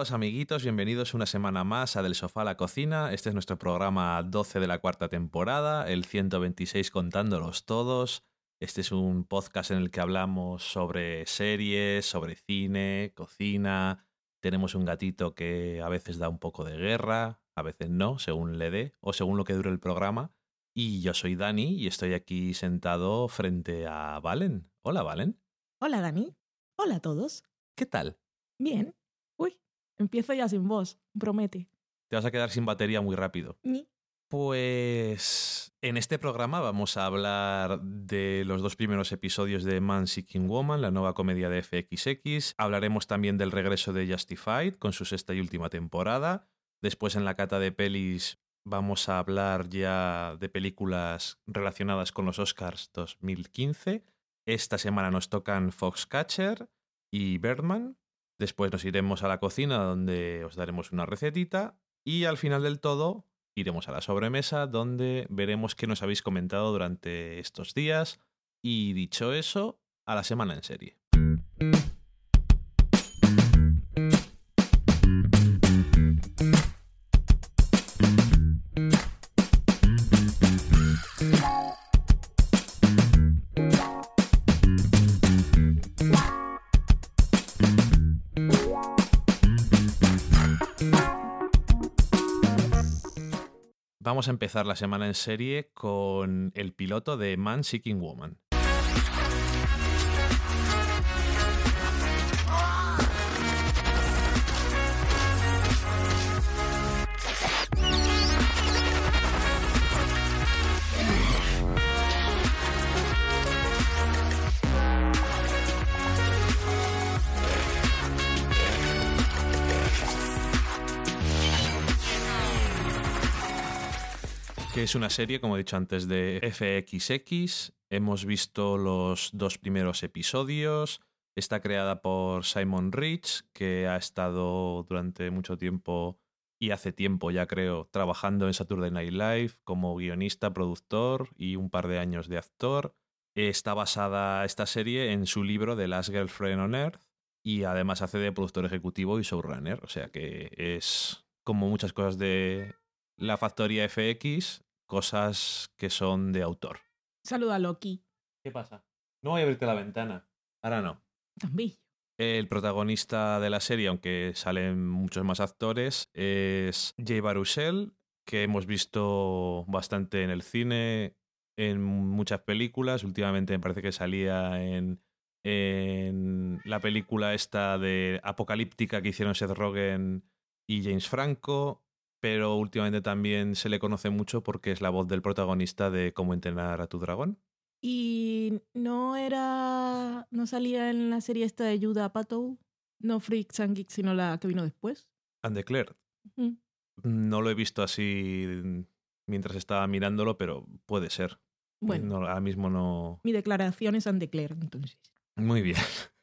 Todos amiguitos, bienvenidos una semana más a Del Sofá a la Cocina. Este es nuestro programa 12 de la cuarta temporada, el 126 contándolos todos. Este es un podcast en el que hablamos sobre series, sobre cine, cocina. Tenemos un gatito que a veces da un poco de guerra, a veces no, según le dé o según lo que dure el programa. Y yo soy Dani y estoy aquí sentado frente a Valen. Hola, Valen. Hola, Dani. Hola a todos. ¿Qué tal? Bien. Empiezo ya sin voz. Promete. Te vas a quedar sin batería muy rápido. Ni. Pues en este programa vamos a hablar de los dos primeros episodios de Man Seeking Woman, la nueva comedia de FXX. Hablaremos también del regreso de Justified con su sexta y última temporada. Después en la cata de pelis vamos a hablar ya de películas relacionadas con los Oscars 2015. Esta semana nos tocan Foxcatcher y Birdman. Después nos iremos a la cocina donde os daremos una recetita. Y al final del todo iremos a la sobremesa donde veremos qué nos habéis comentado durante estos días. Y dicho eso, a la semana en serie. Vamos a empezar la semana en serie con el piloto de Man Seeking Woman. Es una serie, como he dicho antes, de FXX. Hemos visto los dos primeros episodios. Está creada por Simon Rich, que ha estado durante mucho tiempo y hace tiempo ya creo trabajando en Saturday Night Live como guionista, productor y un par de años de actor. Está basada esta serie en su libro The Last Girlfriend on Earth y además hace de productor ejecutivo y showrunner, o sea que es como muchas cosas de la factoría FX, cosas que son de autor. Saluda a Loki. ¿Qué pasa? No voy a abrirte la ventana. Ahora no. También. El protagonista de la serie, aunque salen muchos más actores, es Jay Baruchel, que hemos visto bastante en el cine, en muchas películas. Últimamente me parece que salía en, en la película esta de apocalíptica que hicieron Seth Rogen y James Franco pero últimamente también se le conoce mucho porque es la voz del protagonista de Cómo entrenar a tu dragón. Y no era. No salía en la serie esta de Judah Apatow. No Freaks and Geeks, sino la que vino después. Undeclared. Ujú. No lo he visto así mientras estaba mirándolo, pero puede ser. Bueno, No, ahora mismo no. mi declaración es Undeclared, entonces. Muy bien.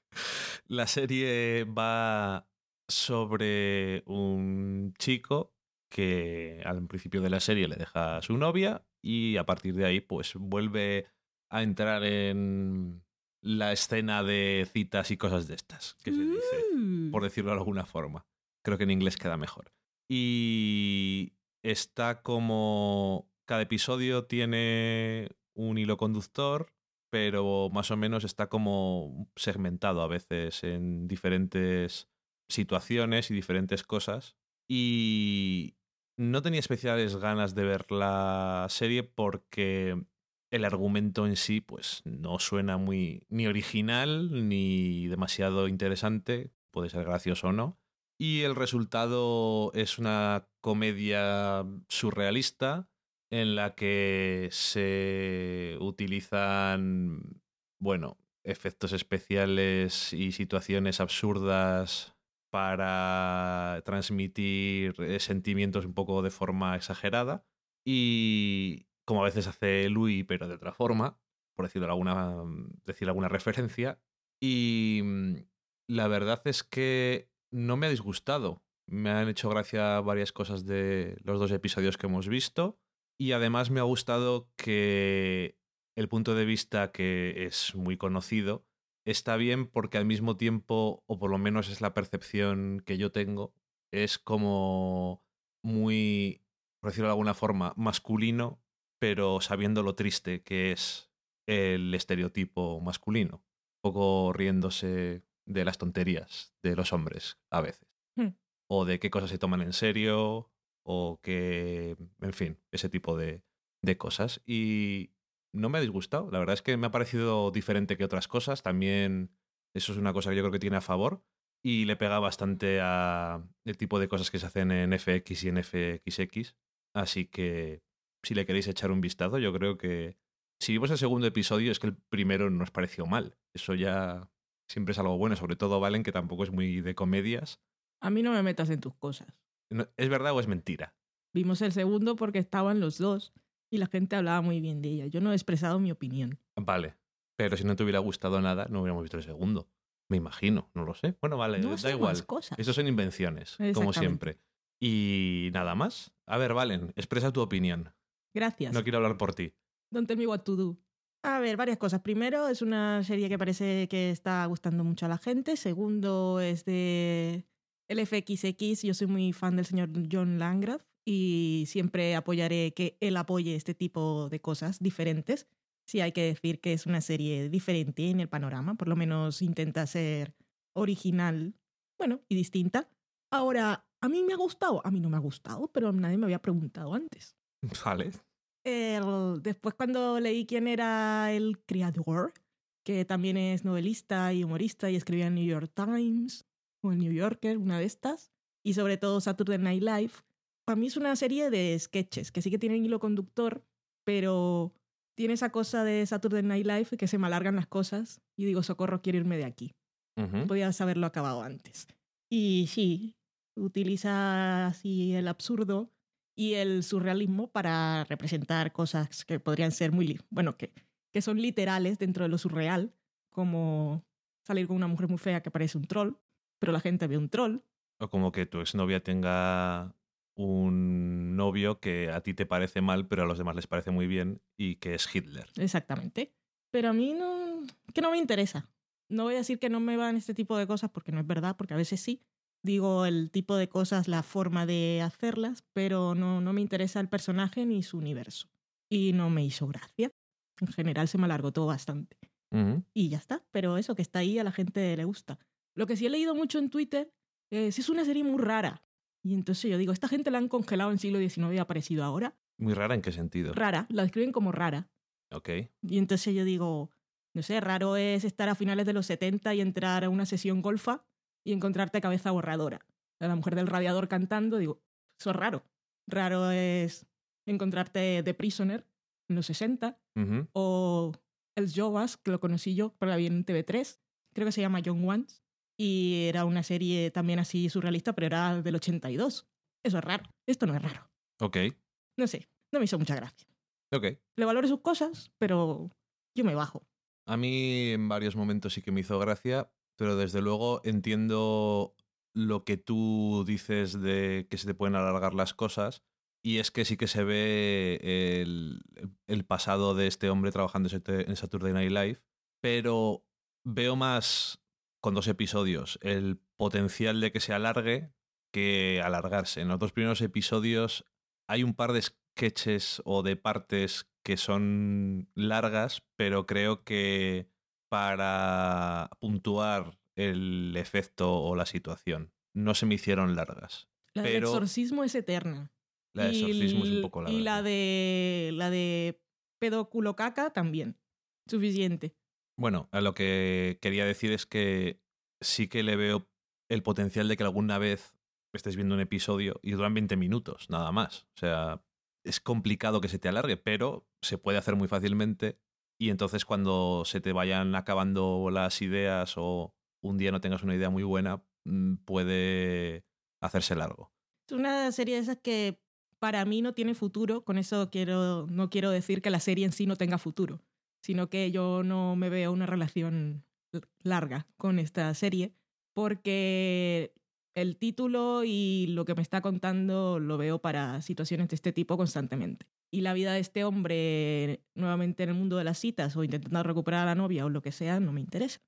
La serie va sobre un chico que al principio de la serie le deja a su novia y a partir de ahí pues vuelve a entrar en la escena de citas y cosas de estas, que se dice, Mm. por decirlo de alguna forma. Creo que en inglés queda mejor. Y está como... Cada episodio tiene un hilo conductor, pero más o menos está como segmentado a veces en diferentes situaciones y diferentes cosas. Y no tenía especiales ganas de ver la serie porque el argumento en sí pues no suena muy ni original ni demasiado interesante, puede ser gracioso o no. Y el resultado es una comedia surrealista en la que se utilizan, bueno, efectos especiales y situaciones absurdas para transmitir eh, sentimientos un poco de forma exagerada y como a veces hace Louis pero de otra forma por alguna decir alguna referencia y mm, la verdad es que no me ha disgustado. Me han hecho gracia varias cosas de los dos episodios que hemos visto y además me ha gustado que el punto de vista que es muy conocido está bien porque al mismo tiempo, o por lo menos es la percepción que yo tengo, es como muy, por decirlo de alguna forma, masculino, pero sabiendo lo triste que es el estereotipo masculino, un poco riéndose de las tonterías de los hombres a veces, Hmm. o de qué cosas se toman en serio, o que, en fin, ese tipo de, de cosas. Y no me ha disgustado, la verdad es que me ha parecido diferente que otras cosas, también eso es una cosa que yo creo que tiene a favor y le pega bastante a el tipo de cosas que se hacen en FX y en FXX, así que si le queréis echar un vistazo, yo creo que si vimos el segundo episodio es que el primero nos pareció mal. Eso ya siempre es algo bueno, sobre todo Valen, que tampoco es muy de comedias. A mí no me metas en tus cosas. No- ¿Es verdad o es mentira? Vimos el segundo porque estaban los dos y la gente hablaba muy bien de ella. Yo no he expresado mi opinión. Vale. Pero si no te hubiera gustado nada, no hubiéramos visto el segundo. Me imagino, no lo sé. Bueno, vale, no da igual. cosas. Estos son invenciones, como siempre. Y nada más. A ver, Valen, expresa tu opinión. Gracias. No quiero hablar por ti. Don't tell me what to do. A ver, varias cosas. Primero, es una serie que parece que está gustando mucho a la gente. Segundo, es de el FXX. Yo soy muy fan del señor John Landgraf y siempre apoyaré que él apoye este tipo de cosas diferentes. Sí hay que decir que es una serie diferente en el panorama, por lo menos intenta ser original, bueno, y distinta. Ahora, a mí me ha gustado, a mí no me ha gustado, pero nadie me había preguntado antes. Vale. El- después cuando leí quién era el creador, que también es novelista y humorista y escribía en New York Times o el New Yorker, una de estas, y sobre todo Saturday Night Live, para mí es una serie de sketches que sí que tienen hilo conductor, pero tiene esa cosa de Saturday Night Live que se me alargan las cosas y digo, socorro, quiero irme de aquí. Podías haberlo acabado antes. Y sí, utiliza así el absurdo y el surrealismo para representar cosas que podrían ser muy, bueno, que, que son literales dentro de lo surreal, como salir con una mujer muy fea que parece un troll, pero la gente ve un troll. O como que tu exnovia tenga un novio que a ti te parece mal, pero a los demás les parece muy bien y que es Hitler. Exactamente. Pero a mí no, que no me interesa. No voy a decir que no me van este tipo de cosas porque no es verdad, porque a veces sí. Digo el tipo de cosas, la forma de hacerlas, pero no, no me interesa el personaje ni su universo. Y no me hizo gracia. En general se me alargó todo bastante. Y ya está. Pero eso que está ahí a la gente le gusta. Lo que sí he leído mucho en Twitter es, es una serie muy rara. Y entonces yo digo, esta gente la han congelado en siglo XIX y ha aparecido ahora. Muy rara en qué sentido. Rara, la describen como rara. Ok. Y entonces yo digo, no sé, raro es estar a finales de los 70 y entrar a una sesión golfa y encontrarte cabeza borradora. A la mujer del radiador cantando, digo, eso es raro. Raro es encontrarte The Prisoner en los 60 Ujú. o El Jovas, que lo conocí yo, pero la vi en TV3, creo que se llama Young Ones, y era una serie también así surrealista, pero era del 82. Eso es raro. Esto no es raro. Ok. No sé, no me hizo mucha gracia. Ok. Le valoro sus cosas, pero yo me bajo. A mí en varios momentos sí que me hizo gracia, pero desde luego entiendo lo que tú dices de que se te pueden alargar las cosas. Y es que sí que se ve el, el pasado de este hombre trabajando en Sat- en Saturday Night Live, pero veo más con dos episodios el potencial de que se alargue que alargarse. En los dos primeros episodios hay un par de sketches o de partes que son largas, pero creo que para puntuar el efecto o la situación no se me hicieron largas. La del Pero- exorcismo es eterna. La de exorcismo es un poco larga. Y la de la de pedo culo caca también. Suficiente. Bueno, a lo que quería decir es que sí que le veo el potencial de que alguna vez estés viendo un episodio y duran 20 minutos, nada más. O sea, es complicado que se te alargue, pero se puede hacer muy fácilmente y entonces cuando se te vayan acabando las ideas o un día no tengas una idea muy buena, mm, puede hacerse largo. Es una serie de esas que para mí no tiene futuro. Con eso quiero, no quiero decir que la serie en sí no tenga futuro, sino que yo no me veo una relación larga con esta serie, porque el título y lo que me está contando lo veo para situaciones de este tipo constantemente. Y la vida de este hombre nuevamente en el mundo de las citas o intentando recuperar a la novia o lo que sea, no me interesa.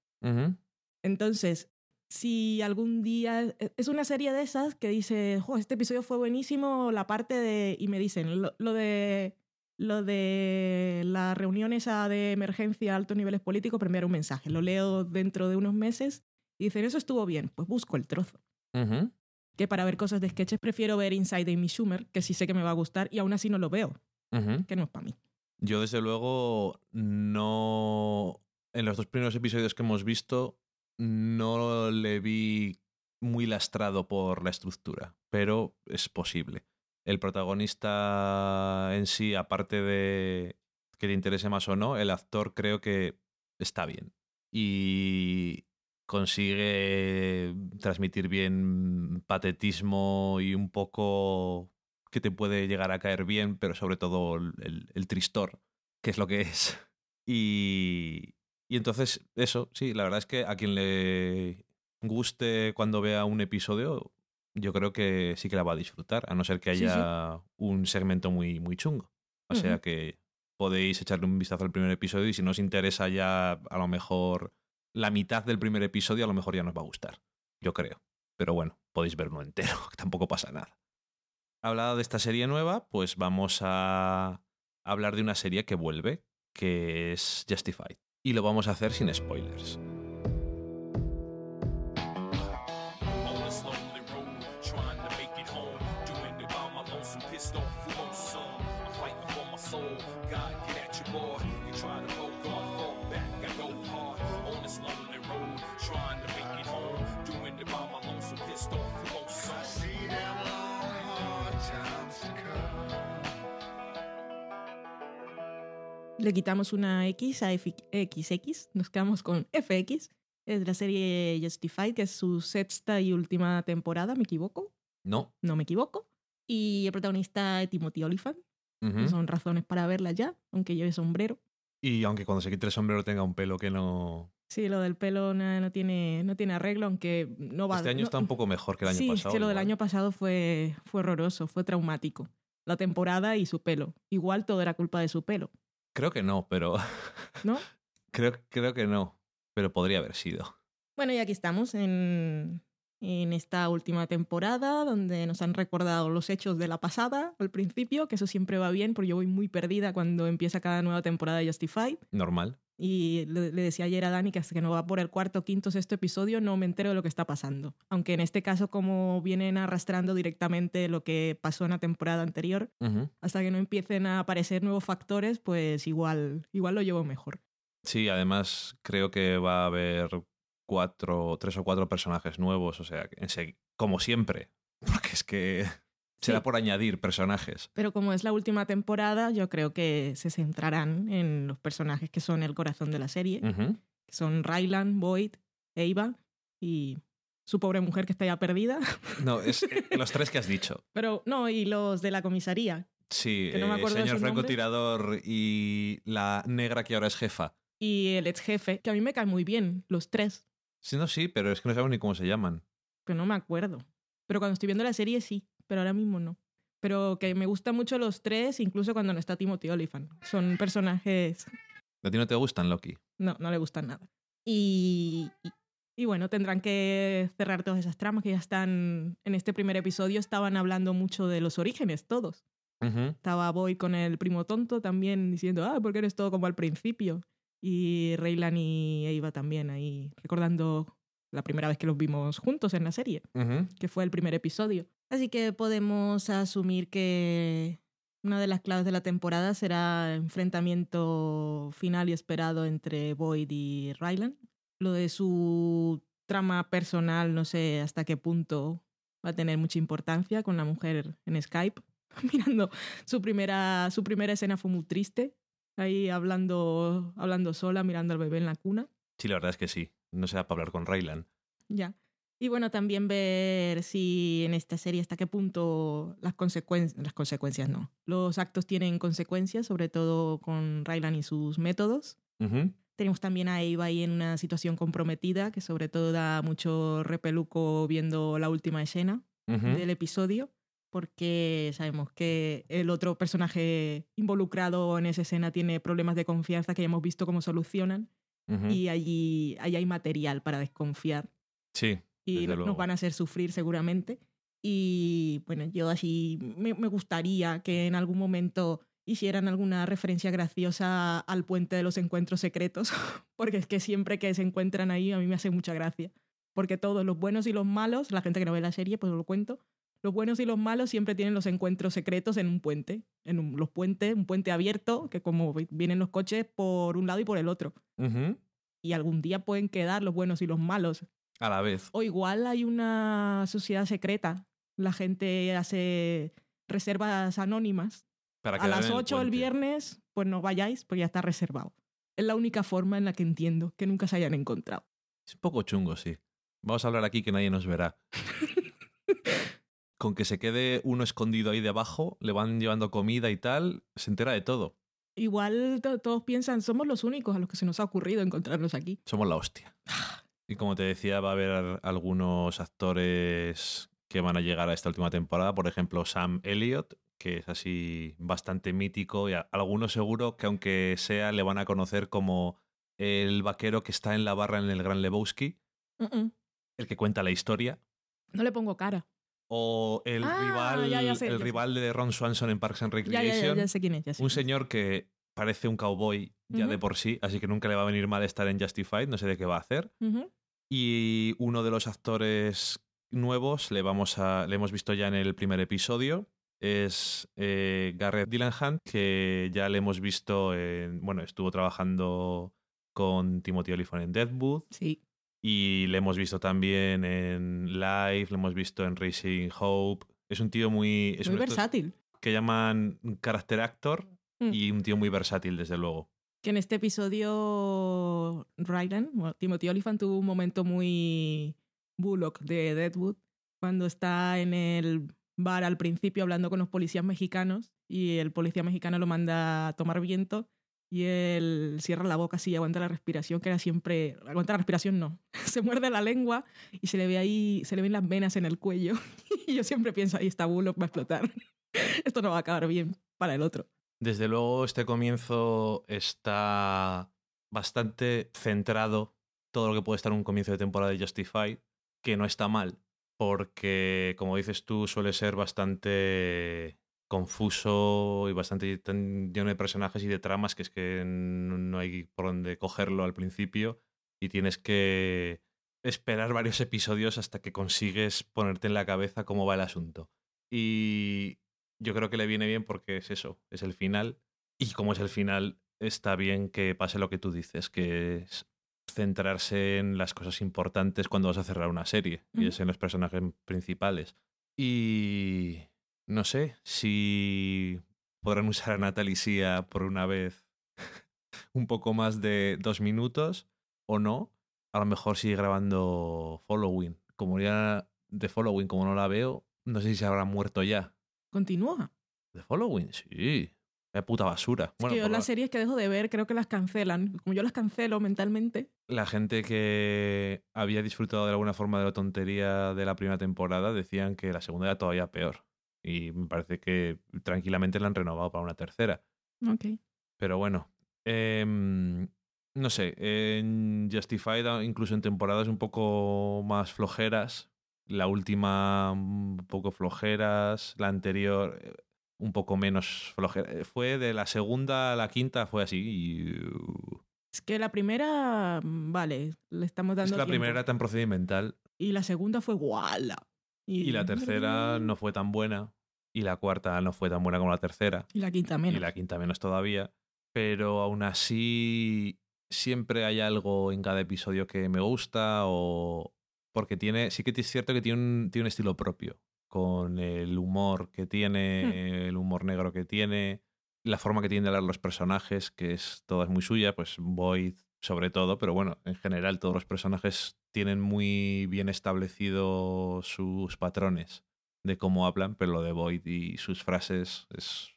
Entonces, si algún día e- es una serie de esas que dice, "Jo, este episodio fue buenísimo, la parte de y me dicen lo, lo de lo de la reunión esa de emergencia a altos niveles políticos, primero un mensaje, lo leo dentro de unos meses y dicen, "Eso estuvo bien", pues busco el trozo. Que para ver cosas de sketches prefiero ver Inside Amy Schumer, que sí sé que me va a gustar y aún así no lo veo, que no es para mí. Yo, desde luego, no. En los dos primeros episodios que hemos visto, no le vi muy lastrado por la estructura, pero es posible. El protagonista en sí, aparte de que te interese más o no, el actor creo que está bien. Y consigue transmitir bien patetismo y un poco que te puede llegar a caer bien, pero sobre todo el tristor, que es lo que es. Y, y entonces, eso, sí, la verdad es que a quien le guste cuando vea un episodio, yo creo que sí que la va a disfrutar, a no ser que Sí, sí. haya un segmento muy, muy chungo. O sea que podéis echarle un vistazo al primer episodio y si no os interesa ya a lo mejor la mitad del primer episodio, a lo mejor ya nos va a gustar. Yo creo. Pero bueno, podéis verlo entero, tampoco pasa nada. Hablado de esta serie nueva, pues vamos a hablar de una serie que vuelve, que es Justified. Y lo vamos a hacer sin spoilers. Le quitamos una X a F- XX, nos quedamos con FX. Es de la serie Justified, que es su sexta y última temporada, ¿me equivoco? No. No me equivoco. Y el protagonista es Timothy Olyphant. Ujú. Son razones para verla ya, aunque lleve sombrero. Y aunque cuando se quite el sombrero tenga un pelo que no... Sí, lo del pelo no, no tiene, no tiene arreglo, aunque no va Este año no- está un poco mejor que el año sí, pasado. es que lo del igual. año pasado fue, fue horroroso, fue traumático. La temporada y su pelo. Igual todo era culpa de su pelo, Creo que no, pero... ¿no? creo, creo que no. Pero podría haber sido. Bueno, y aquí estamos en, en esta última temporada, donde nos han recordado los hechos de la pasada al principio, que eso siempre va bien, porque yo voy muy perdida cuando empieza cada nueva temporada de Justified. Normal. Y le, le decía ayer a Dani que hasta que no va por el cuarto, quinto, sexto episodio no me entero de lo que está pasando. Aunque en este caso, como vienen arrastrando directamente lo que pasó en la temporada anterior, hasta que no empiecen a aparecer nuevos factores, pues igual, igual lo llevo mejor. Sí, además creo que va a haber cuatro, tres o cuatro personajes nuevos, o sea, como siempre, porque es que será Sí. por añadir personajes. Pero como es la última temporada, yo creo que se centrarán en los personajes que son el corazón de la serie, que son Rylan, Boyd, Eva y su pobre mujer que está ya perdida. No, es eh, los tres que has dicho. Pero no, y los de la comisaría. Sí, no me eh, señor francotirador y la negra que ahora es jefa. Y el ex jefe, que a mí me caen muy bien, los tres, Sí, no, sí, pero es que no sabemos ni cómo se llaman. pero no me acuerdo. Pero cuando estoy viendo la serie sí, pero ahora mismo no. Pero que me gustan mucho los tres, incluso cuando no está Timothy Olyphant. Son personajes ¿A ti no te gustan, Loki? No, no le gustan nada. Y, y, y bueno, tendrán que cerrar todas esas tramas que ya están en este primer episodio. Estaban hablando mucho de los orígenes, todos. Ujú. Estaba Boy con el primo tonto también diciendo, ah, porque eres todo como al principio. Y Raylan y Eva también ahí recordando la primera vez que los vimos juntos en la serie, que fue el primer episodio. Así que podemos asumir que una de las claves de la temporada será el enfrentamiento final y esperado entre Boyd y Rylan. Lo de su trama personal, no sé hasta qué punto va a tener mucha importancia con la mujer en Skype. Mirando su primera, su primera escena fue muy triste. Ahí hablando, hablando sola, mirando al bebé en la cuna. Sí, la verdad es que sí. No se da para hablar con Raylan. Ya. Y bueno, también ver si en esta serie hasta qué punto las consecuencias, las consecuencias no, los actos tienen consecuencias, sobre todo con Rylan y sus métodos. Ujú. Tenemos también a Eva ahí en una situación comprometida, que sobre todo da mucho repeluco viendo la última escena Ujú. del episodio, porque sabemos que el otro personaje involucrado en esa escena tiene problemas de confianza que ya hemos visto cómo solucionan. Ujú. y allí, allí hay material para desconfiar Sí, y Desde luego. nos van a hacer sufrir seguramente. Y bueno, yo así me, me gustaría que en algún momento hicieran alguna referencia graciosa al puente de los encuentros secretos, porque es que siempre que se encuentran ahí a mí me hace mucha gracia. Porque todos, los buenos y los malos, la gente que no ve la serie, pues lo cuento, los buenos y los malos siempre tienen los encuentros secretos en un puente, en un- los puentes, un puente abierto, que como vi- vienen los coches por un lado y por el otro. Y algún día pueden quedar los buenos y los malos. A la vez. O igual hay una sociedad secreta. La gente hace reservas anónimas. Para A las en 8 el viernes, pues no vayáis, porque ya está reservado. Es la única forma en la que entiendo que nunca se hayan encontrado. Es un poco chungo, sí. Vamos a hablar aquí que nadie nos verá. Con que se quede uno escondido ahí debajo, le van llevando comida y tal, se entera de todo. Igual to- todos piensan, somos los únicos a los que se nos ha ocurrido encontrarnos aquí. Somos la hostia. Y como te decía, va a haber algunos actores que van a llegar a esta última temporada. Por ejemplo, Sam Elliott, que es así bastante mítico. Y algunos seguro que aunque sea, le van a conocer como el vaquero que está en la barra en el Gran Lebowski, el que cuenta la historia. No le pongo cara. O el Ah, rival, ya, ya sé, el sé. rival de Ron Swanson en Parks and Recreation. ya, ya sé quién es. ya sé Un señor que parece un cowboy ya de por sí, así que nunca le va a venir mal estar en Justified, no sé de qué va a hacer. Y uno de los actores nuevos, le, vamos a, le hemos visto ya en el primer episodio, es eh, Garrett Dillenhand, que ya le hemos visto, en, bueno, estuvo trabajando con Timothy Olyphant en Deadwood Sí. y le hemos visto también en Live, le hemos visto en Racing Hope. Es un tío muy... Es Muy versátil. que llaman character actor Mm. y un tío muy versátil, desde luego. Que en este episodio Rylan, bueno, Timothy Olyphant tuvo un momento muy Bullock de Deadwood cuando está en el bar al principio hablando con los policías mexicanos y el policía mexicano lo manda a tomar viento y él cierra la boca así y aguanta la respiración que era siempre aguanta la respiración no se muerde la lengua y se le ve ahí se le ven las venas en el cuello y yo siempre pienso ahí está Bullock va a explotar esto no va a acabar bien para el otro Desde luego, este comienzo está bastante centrado, todo lo que puede estar un comienzo de temporada de Justified, que no está mal, porque, como dices tú, suele ser bastante confuso y bastante tan lleno de personajes y de tramas que es que no hay por dónde cogerlo al principio y tienes que esperar varios episodios hasta que consigues ponerte en la cabeza cómo va el asunto. Y yo creo que le viene bien porque es eso, es el final. Y como es el final, está bien que pase lo que tú dices, que es centrarse en las cosas importantes cuando vas a cerrar una serie, y es en los personajes principales. Y no sé si podrán usar a Natalie Sia por una vez un poco más de dos minutos o no. A lo mejor sigue grabando Following. Como ya de Following, como no la veo, no sé si se habrá muerto ya. Continúa ¿The Following? Sí. Qué puta basura. Es que yo las la, series que dejo de ver creo que las cancelan. Como yo las cancelo mentalmente. la gente que había disfrutado de alguna forma de la tontería de la primera temporada decían que la segunda era todavía peor. Y me parece que tranquilamente la han renovado para una tercera. Ok. Pero bueno. em, no sé. En Justified, incluso en temporadas un poco más flojeras. La última un poco flojeras. La anterior eh, un poco menos flojera. Eh, Fue de la segunda a la quinta, fue así. Y, uh, Es que la primera, mm, vale, le estamos dando es que la primera era tan procedimental. Y la segunda fue guala. Y la tercera no fue tan buena. Y la cuarta no fue tan buena como la tercera. Y la quinta menos. Y la quinta menos todavía. Pero aún así, siempre hay algo en cada episodio que me gusta o... Porque tiene, sí que es cierto que tiene un, tiene un estilo propio, con el humor que tiene, el humor negro que tiene, la forma que tiene de hablar los personajes, que es toda es muy suya, pues Boyd sobre todo, pero bueno, en general todos los personajes tienen muy bien establecidos sus patrones de cómo hablan, pero lo de Boyd y sus frases es,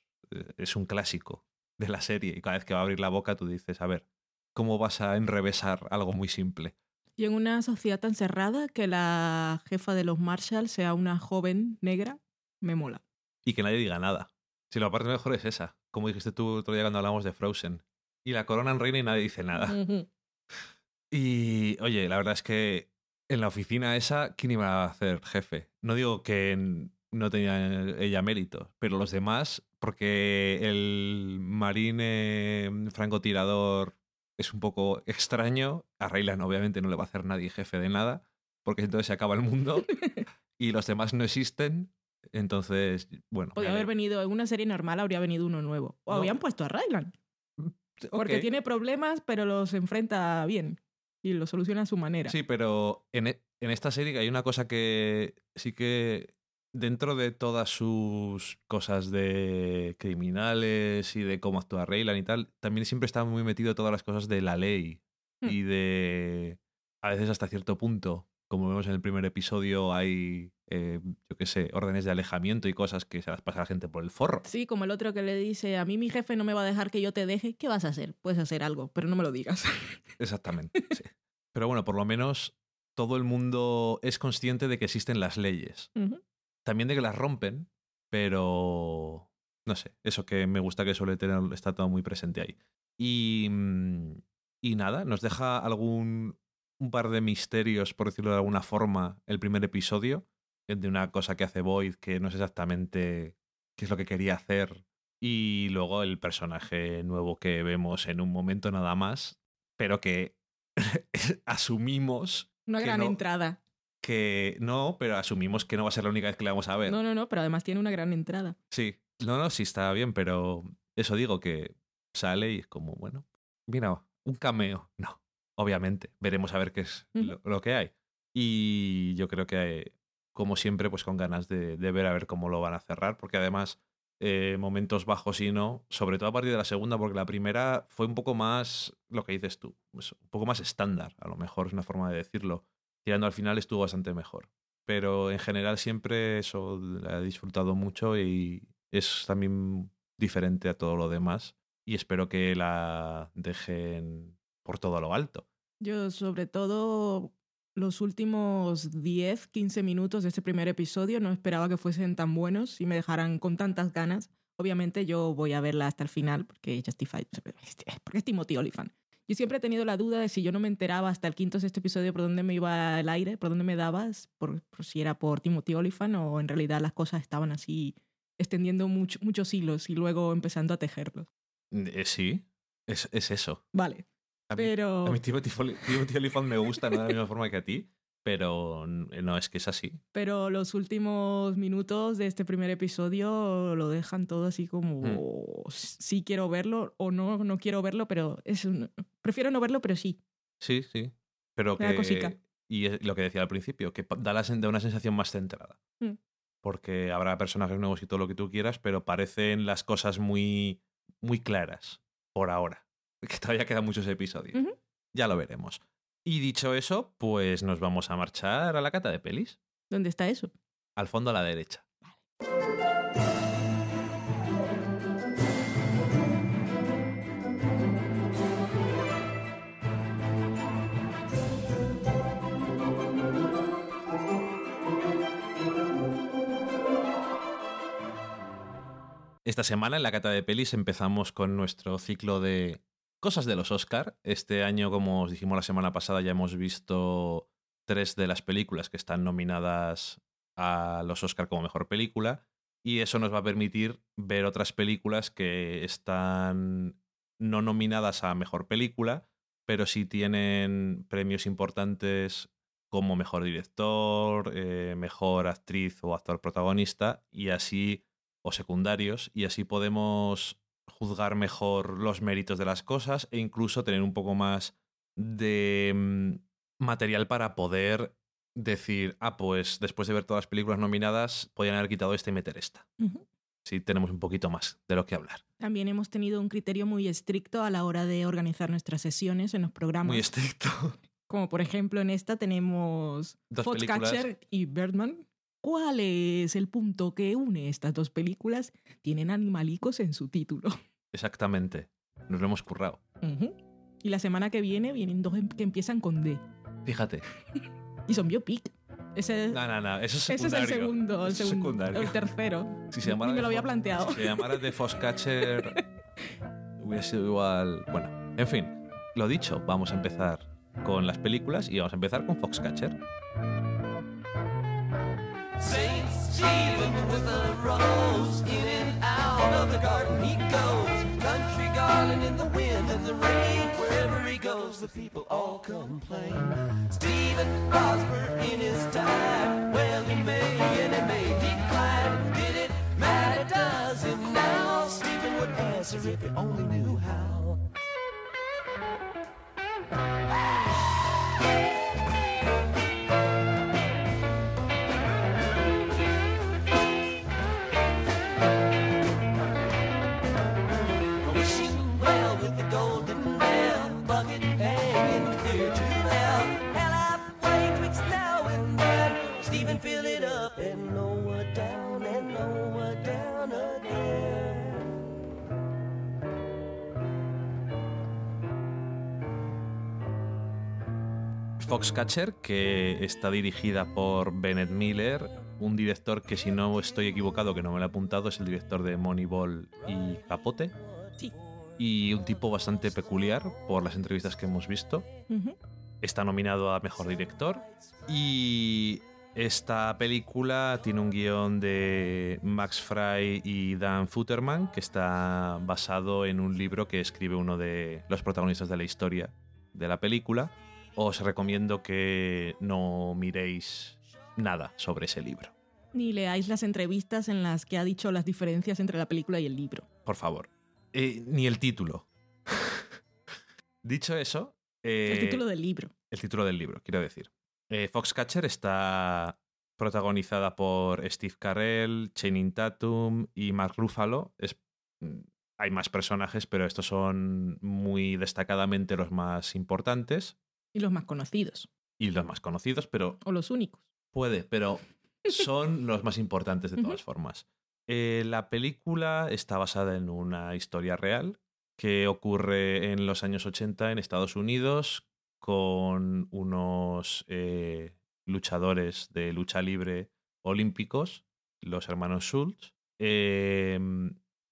es un clásico de la serie. Y cada vez que va a abrir la boca tú dices, a ver, ¿cómo vas a enrevesar algo muy simple? Y en una sociedad tan cerrada que la jefa de los Marshalls sea una joven negra, me mola. Y que nadie diga nada. Si la parte mejor es esa, como dijiste tú otro día cuando hablamos de Frozen. Y la coronan reina y nadie dice nada. Y oye, la verdad es que en la oficina esa, ¿quién iba a hacer jefe? No digo que no tenía ella mérito, pero los demás, porque el marine francotirador es un poco extraño, a Raylan obviamente no le va a hacer nadie jefe de nada, porque entonces se acaba el mundo y los demás no existen. Entonces, bueno. Podría haber venido, en una serie normal habría venido uno nuevo. O No. habían puesto a Ryland. Porque Ok. tiene problemas, pero los enfrenta bien. Y los soluciona a su manera. Sí, pero en, e- en esta serie hay una cosa que sí que dentro de todas sus cosas de criminales y de cómo actúa Raylan y tal, también siempre está muy metido todas las cosas de la ley Hmm. y de a veces hasta cierto punto, como vemos en el primer episodio, hay eh, yo qué sé, órdenes de alejamiento y cosas que se las pasa a la gente por el forro. Sí, como el otro que le dice, a mí mi jefe no me va a dejar que yo te deje, ¿qué vas a hacer? Puedes hacer algo, pero no me lo digas. Exactamente. sí. Pero bueno, por lo menos todo el mundo es consciente de que existen las leyes. Ujú. También de que las rompen, pero no sé, eso que me gusta que suele tener, está todo muy presente ahí. Y, mm, y nada, nos deja algún un par de misterios, por decirlo de alguna forma, el primer episodio, eh, de una cosa que hace Void que no sé exactamente qué es lo que quería hacer. Y luego el personaje nuevo que vemos en un momento nada más, pero que asumimos Una Que gran no- entrada. Que no, pero asumimos que no va a ser la única vez que la vamos a ver. No, no, no, pero además tiene una gran entrada. Sí, no, no, sí está bien, pero eso digo que sale y es como, bueno, mira, un cameo. No, obviamente, veremos a ver qué es lo, lo que hay. Y yo creo que, como siempre, pues con ganas de, de ver a ver cómo lo van a cerrar, porque además, eh, momentos bajos y no, sobre todo a partir de la segunda, porque la primera fue un poco más, lo que dices tú, pues, un poco más estándar, a lo mejor es una forma de decirlo. Tirando al final estuvo bastante mejor pero en general siempre eso la he disfrutado mucho y es también diferente a todo lo demás y espero que la dejen por todo lo alto. Yo, sobre todo, los últimos 10, 15 minutos de este primer episodio no esperaba que fuesen tan buenos y me dejaran con tantas ganas. Obviamente yo voy a verla hasta el final porque Justified, porque es Timothy. Yo siempre he tenido la duda de si yo no me enteraba hasta el quinto o sexto episodio por dónde me iba el aire, por dónde me dabas, por, por si era por Timothy Olyphant o en realidad las cosas estaban así extendiendo mucho- muchos hilos y luego empezando a tejerlos. Eh, sí, es, es eso. Vale, A mí, pero... a mí Timothy, Timothy Olyphant me gusta, no de la misma forma que a ti, pero no, es que es así. Pero los últimos minutos de este primer episodio lo dejan todo así como sí quiero verlo o no, no quiero verlo, pero es un- prefiero no verlo, pero sí. Sí, sí. Pero que. cosica. Y es lo que decía al principio, que da, la, da una sensación más centrada. Mm. Porque habrá personajes nuevos y todo lo que tú quieras, pero parecen las cosas muy, muy claras por ahora. Que todavía quedan muchos episodios. Ya lo veremos. Y dicho eso, pues nos vamos a marchar a la cata de pelis. ¿Dónde está eso? Al fondo a la derecha. Esta semana en la cata de pelis empezamos con nuestro ciclo de cosas de los Oscar. Este año, como os dijimos la semana pasada, ya hemos visto tres de las películas que están nominadas a los Oscar como mejor película. Y eso nos va a permitir ver otras películas que están no nominadas a mejor película, pero sí tienen premios importantes como mejor director, eh, mejor actriz o actor protagonista, y así o secundarios y así podemos juzgar mejor los méritos de las cosas e incluso tener un poco más de mm, material para poder decir, ah, pues después de ver todas las películas nominadas, podrían haber quitado esta y meter esta. Ujú. Sí, tenemos un poquito más de lo que hablar. También hemos tenido un criterio muy estricto a la hora de organizar nuestras sesiones en los programas. Muy estricto. Como por ejemplo en esta tenemos Dos Foxcatcher y Birdman. ¿Cuál es el punto que une estas dos películas? Tienen animalicos en su título. Exactamente. Nos lo hemos currado. Y la semana que viene vienen dos em- que empiezan con D. Fíjate. Y son biopic. Ese, No, no, no. Eso es ese es el segundo, el segundo, secundario. el tercero. Si se llamara Ni me de lo había Fo- planteado. Si se llamara de Foxcatcher, hubiera sido igual. Bueno, en fin. lo dicho, vamos a empezar con las películas y vamos a empezar con Foxcatcher. Saint Stephen with a rose, in and out of the garden he goes. Country garland in the wind and the rain, wherever he goes, the people all complain. Stephen prospered in his time, well he may and he may decline. Did it matter? Does it now? Stephen would answer if he only knew how. Wishing Foxcatcher, que está dirigida por Bennett Miller, un director que si no estoy equivocado, que no me lo he apuntado, es el director de Moneyball y Capote. Sí. Y un tipo bastante peculiar por las entrevistas que hemos visto. Está nominado a Mejor Director. Y esta película tiene un guion de Max Fry y Dan Futterman que está basado en un libro que escribe uno de los protagonistas de la historia de la película. Os recomiendo que no miréis nada sobre ese libro, Ni leáis las entrevistas en las que ha dicho las diferencias entre la película y el libro. por favor. Eh, ni el título. Dicho eso... eh, el título del libro. el título del libro, quiero decir. Eh, Foxcatcher está protagonizada por Steve Carell, Channing Tatum y Mark Ruffalo. Es- mm, hay más personajes, pero estos son muy destacadamente los más importantes Y los más conocidos. y los más conocidos, pero O los únicos. puede, pero son los más importantes de todas formas. Eh, la película está basada en una historia real que ocurre en los años 80 en Estados Unidos con unos eh, luchadores de lucha libre olímpicos, los hermanos Schultz. Eh,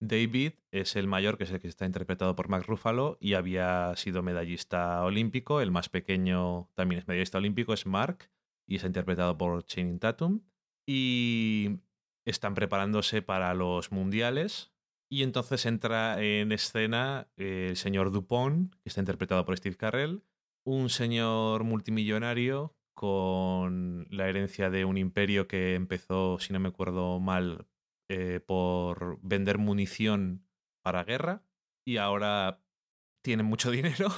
David es el mayor, que es el que está interpretado por Mark Ruffalo, y había sido medallista olímpico. El más pequeño también es medallista olímpico, es Mark, y está interpretado por Channing Tatum. Y están preparándose para los mundiales. Y entonces entra en escena el señor Dupont, que está interpretado por Steve Carrell, un señor multimillonario con la herencia de un imperio que empezó, si no me acuerdo mal, eh, por vender munición para guerra y ahora tiene mucho dinero,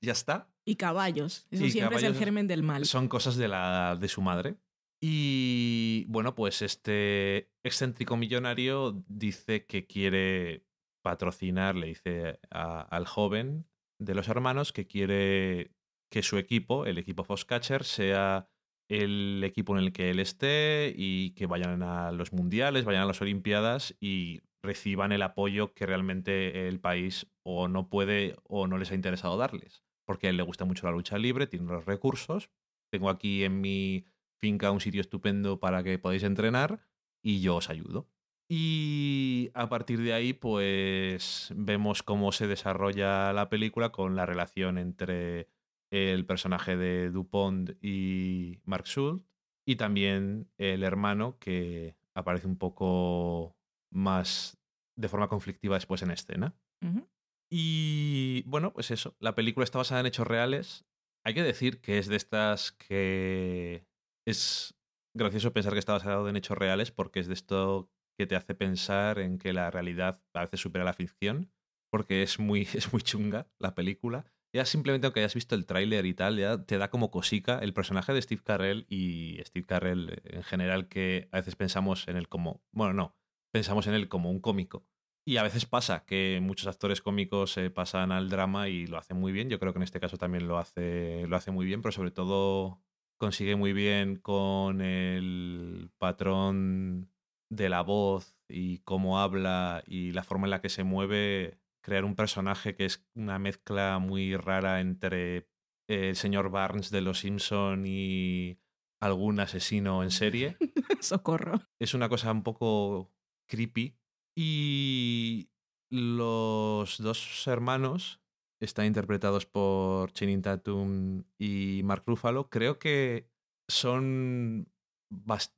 ya está. Y caballos. Eso Y siempre es el germen del mal. Son cosas de, la, de su madre. Y bueno, pues este excéntrico millonario dice que quiere patrocinar, le dice a- al joven de los hermanos que quiere que su equipo, el equipo Foxcatcher, sea el equipo en el que él esté y que vayan a los mundiales, vayan a las Olimpiadas y reciban el apoyo que realmente el país o no puede o no les ha interesado darles. Porque a él le gusta mucho la lucha libre, tiene los recursos. Tengo aquí en mi finca un sitio estupendo para que podáis entrenar y yo os ayudo. Y a partir de ahí, pues vemos cómo se desarrolla la película con la relación entre el personaje de Dupont y Mark Schultz y también el hermano que aparece un poco más de forma conflictiva después en escena. Y bueno, pues eso, la película está basada en hechos reales. Hay que decir que es de estas que es gracioso pensar que está basado en hechos reales porque es de esto que te hace pensar en que la realidad a veces supera la ficción, porque es muy, es muy chunga la película. Ya simplemente aunque hayas visto el tráiler y tal, ya te da como cosica el personaje de Steve Carell y Steve Carell eh, en general que a veces pensamos en él como, bueno, no, pensamos en él como un cómico. Y a veces pasa que muchos actores cómicos se pasan al drama y lo hacen muy bien. Yo creo que en este caso también lo hace, lo hace muy bien, pero sobre todo consigue muy bien con el patrón de la voz y cómo habla y la forma en la que se mueve, crear un personaje que es una mezcla muy rara entre el señor Barnes de Los Simpson y algún asesino en serie Socorro. es una cosa un poco creepy. Y los dos hermanos están interpretados por Channing Tatum y Mark Ruffalo, creo que son.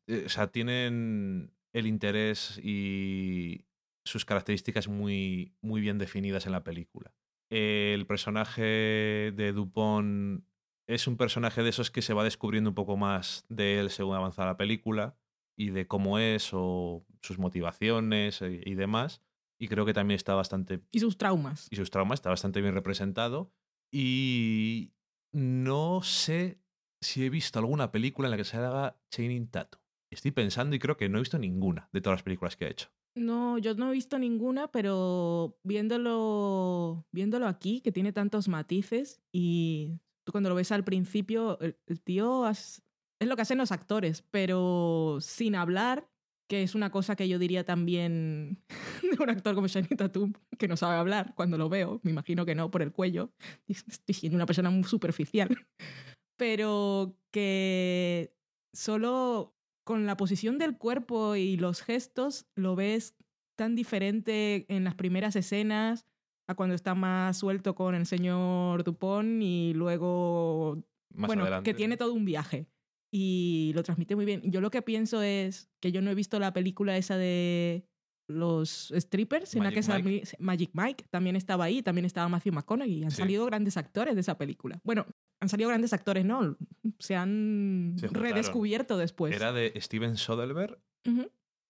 eh, O sea, tienen el interés y sus características muy, muy bien definidas en la película. El personaje de Dupont es un personaje de esos que se va descubriendo un poco más de él según avanza la película y de cómo es o sus motivaciones y, y demás. Y creo que también está bastante Y sus traumas. y sus traumas está bastante bien representado. Y no sé si he visto alguna película en la que se haga Channing Tatum. Estoy pensando y creo que no he visto ninguna de todas las películas que ha hecho. No, yo no he visto ninguna, pero viéndolo, viéndolo aquí, que tiene tantos matices y tú cuando lo ves al principio, el, tío es lo que hacen los actores, pero sin hablar, que es una cosa que yo diría también de un actor como Shani Tatum, que no sabe hablar cuando lo veo, me imagino que no, por el cuello, estoy siendo una persona muy superficial, pero que solo con la posición del cuerpo y los gestos lo ves tan diferente en las primeras escenas a cuando está más suelto con el señor Dupont y luego Más bueno, adelante. que tiene todo un viaje y lo transmite muy bien. Yo lo que pienso es que yo no he visto la película esa de los strippers en la Magic que Mike. Magic Mike también estaba ahí, también estaba Matthew McConaughey. Han Sí. salido grandes actores de esa película. Bueno, han salido grandes actores, ¿no? Se han Se redescubierto después. Era de Steven Soderbergh.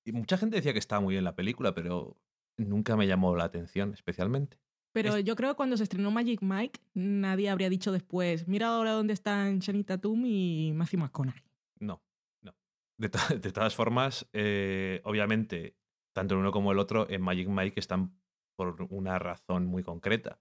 Y mucha gente decía que estaba muy bien la película, pero nunca me llamó la atención especialmente. Pero Es- yo creo que cuando se estrenó Magic Mike, nadie habría dicho después, mira ahora dónde están Channing Tatum y Matthew McConaughey. No, no. De, to- de todas formas, eh, obviamente, tanto el uno como el otro en Magic Mike están por una razón muy concreta.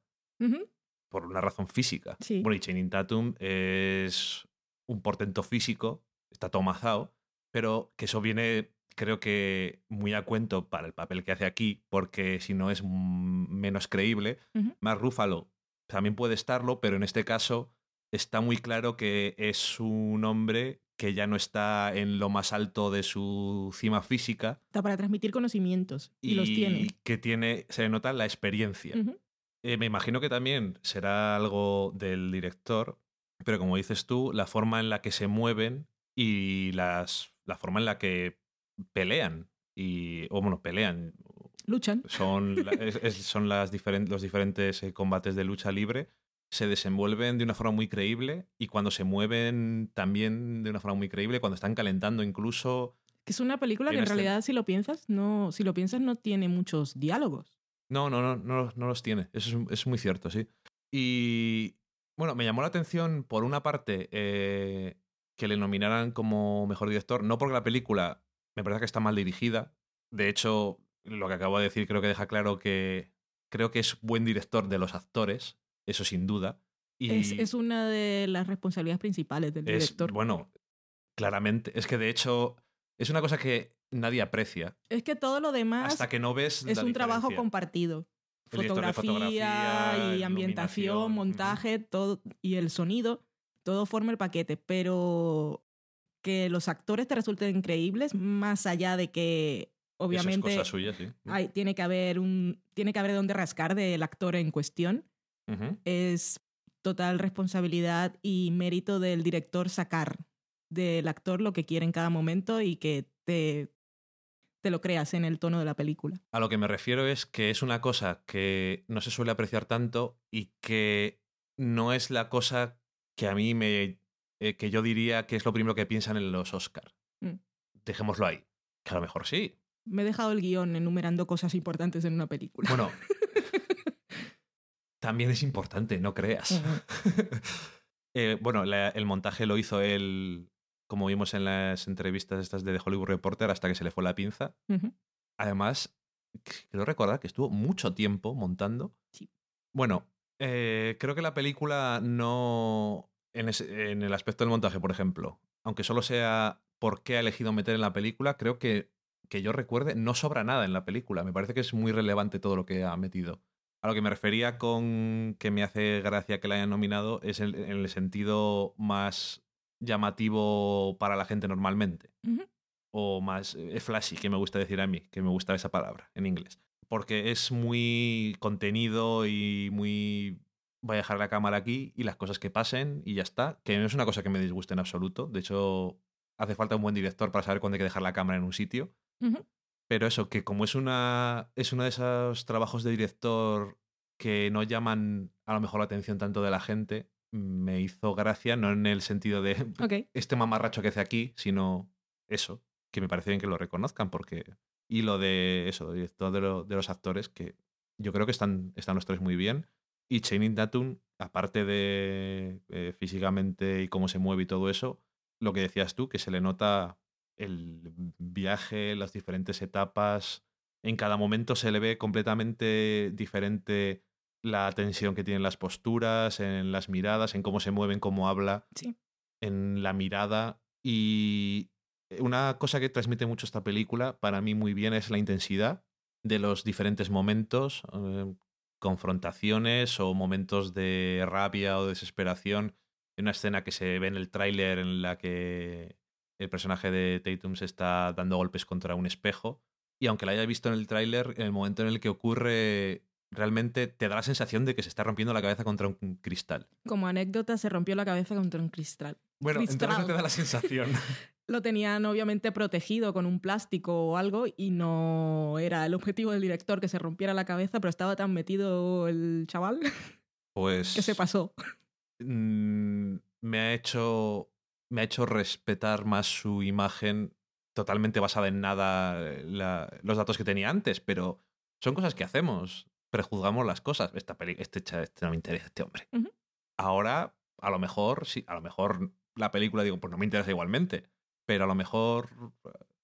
Por una razón física. Sí. Bueno, y Channing Tatum es un portento físico, está tomazado, pero que eso viene, creo que, muy a cuento para el papel que hace aquí, porque si no es menos creíble. Mark Ruffalo también puede estarlo, pero en este caso está muy claro que es un hombre que ya no está en lo más alto de su cima física Está para transmitir conocimientos y, los tiene. que tiene, se nota la experiencia. Eh, me imagino que también será algo del director, pero como dices tú, la forma en la que se mueven y las, la forma en la que pelean, y, o bueno, pelean, Luchan. son, es- son las diferen- los diferentes eh, combates de lucha libre, se desenvuelven de una forma muy creíble y cuando se mueven también de una forma muy creíble, cuando están calentando incluso... Que es una película que en escena- realidad, si lo piensas, no, si lo piensas, no tiene muchos diálogos. No, no, no, no, no los tiene. Eso es, es muy cierto, sí. Y bueno, me llamó la atención, por una parte, eh, que le nominaran como mejor director, no porque la película me parece que está mal dirigida. De hecho, lo que acabo de decir creo que deja claro que creo que es buen director de los actores, eso sin duda. Y Es, es una de las responsabilidades principales del es- director. bueno, claramente. Es que de hecho es una cosa que nadie aprecia Es que todo lo demás hasta que no ves. es la un trabajo compartido. Fotografía, fotografía, y ambientación, montaje, todo y el sonido, todo forma el paquete, pero que los actores te resulten increíbles, más allá de que Eso es obviamente cosa suya, sí. hay- tiene que haber un tiene que haber donde rascar del actor en cuestión, Es total responsabilidad y mérito del director sacar del actor lo que quiere en cada momento y que te, te lo creas en el tono de la película. A lo que me refiero es que es una cosa que no se suele apreciar tanto y que no es la cosa que a mí me. eh, que yo diría que es lo primero que piensan en los Oscar. Mm. Dejémoslo ahí. Que a lo mejor sí. Me he dejado el guion enumerando cosas importantes en una película. Bueno. también es importante, no creas. Eh, bueno, la- el montaje lo hizo él, como vimos en las entrevistas estas de The Hollywood Reporter, hasta que se le fue la pinza. Además, quiero recordar que estuvo mucho tiempo montando. Sí. Bueno, eh, creo que la película no. En, ese- en el aspecto del montaje, por ejemplo, aunque solo sea por qué ha elegido meter en la película, creo que, que yo recuerde, no sobra nada en la película. Me parece que es muy relevante todo lo que ha metido. A lo que me refería con que me hace gracia que la hayan nominado es en el sentido más llamativo para la gente normalmente o más eh, flashy, que me gusta decir a mí, que me gusta esa palabra en inglés. Porque es muy contenido y muy voy a dejar la cámara aquí y las cosas que pasen y ya está. Que no es una cosa que me disguste en absoluto. De hecho, hace falta un buen director para saber cuándo hay que dejar la cámara en un sitio. Ujú. Pero eso, que como es una. es uno de esos trabajos de director que no llaman a lo mejor la atención tanto de la gente, me hizo gracia, no en el sentido de este mamarracho que hace aquí, sino eso, que me parece bien que lo reconozcan, porque. Y lo de eso, de director de, lo- de los actores, que yo creo que están, están los tres muy bien. Y Channing Tatum, aparte de eh, físicamente y cómo se mueve y todo eso, lo que decías tú, que se le nota el viaje, las diferentes etapas. En cada momento se le ve completamente diferente la tensión que tienen las posturas, en las miradas, en cómo se mueven, cómo habla, Sí. en la mirada. Y una cosa que transmite mucho esta película, para mí muy bien, es la intensidad de los diferentes momentos, eh, confrontaciones o momentos de rabia o desesperación. Una escena que se ve en el tráiler en la que el personaje de Tatum se está dando golpes contra un espejo. Y aunque la haya visto en el tráiler, en el momento en el que ocurre, realmente te da la sensación de que se está rompiendo la cabeza contra un cristal. Como anécdota, se rompió la cabeza contra un cristal. Bueno, entonces no Cristal. te da la sensación. Lo tenían obviamente protegido con un plástico o algo y no era el objetivo del director que se rompiera la cabeza, pero estaba tan metido el chaval Pues. que se pasó. mm, me ha hecho. Me ha hecho respetar más su imagen totalmente basada en nada eh, la- los datos que tenía antes, pero son cosas que hacemos. Prejuzgamos las cosas. Esta peli, este, este no me interesa, este hombre. Ujú. Ahora, a lo mejor, sí, a lo mejor la película digo, pues no me interesa igualmente. Pero a lo mejor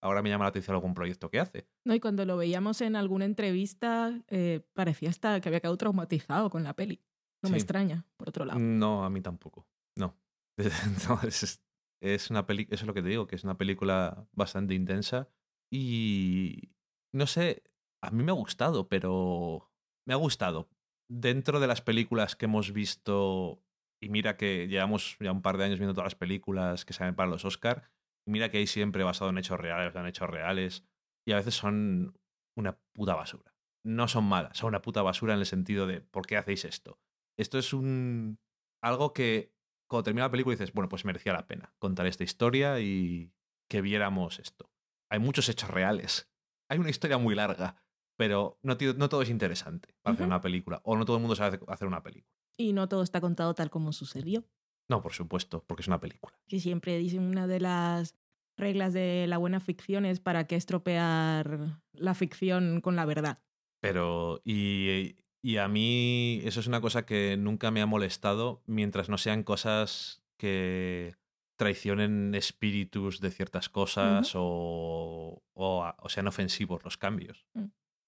ahora me llama la atención algún proyecto que hace. ¿no? Y cuando lo veíamos en alguna entrevista, eh, parecía hasta que había quedado traumatizado con la peli. No me Sí. extraña, por otro lado. No, a mí tampoco. No. No, es, es una peli, eso es lo que te digo, que es una película bastante intensa y no sé, a mí me ha gustado, pero me ha gustado. Dentro de las películas que hemos visto, y mira que llevamos ya un par de años viendo todas las películas que salen para los Oscar, y mira que hay siempre basado en hechos reales, en hechos reales, y a veces son una puta basura. No son malas, son una puta basura en el sentido de ¿por qué hacéis esto? Esto es un algo que cuando termina la película dices, bueno, pues merecía la pena contar esta historia y que viéramos esto. Hay muchos hechos reales. Hay una historia muy larga, pero no, todo es interesante para hacer una película. O no todo el mundo sabe hacer una película. Y no todo está contado tal como sucedió. No, por supuesto, porque es una película. Que siempre dicen una de las reglas de la buena ficción es para qué estropear la ficción con la verdad. Pero, y, y a mí eso es una cosa que nunca me ha molestado mientras no sean cosas que traicionen espíritus de ciertas cosas o, o, sean ofensivos los cambios.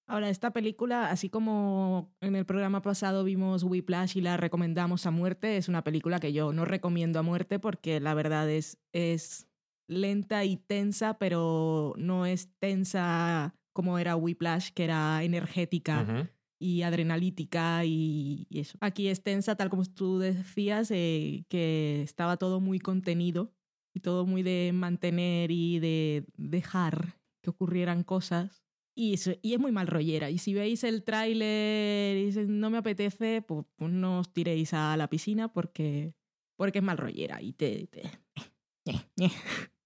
Ahora, esta película, así como en el programa pasado vimos Whiplash y la recomendamos a muerte, es una película que yo no recomiendo a muerte porque la verdad es, es lenta y tensa, pero no es tensa como era Whiplash, que era energética. Y adrenalítica y, y eso. Aquí es tensa, tal como tú decías, eh, que estaba todo muy contenido y todo muy de mantener y de dejar que ocurrieran cosas. Y, eso- y es muy mal rollera. Y si veis el tráiler y dices, no me apetece, pues, pues no os tiréis a la piscina porque, porque es mal rollera. Y te... te-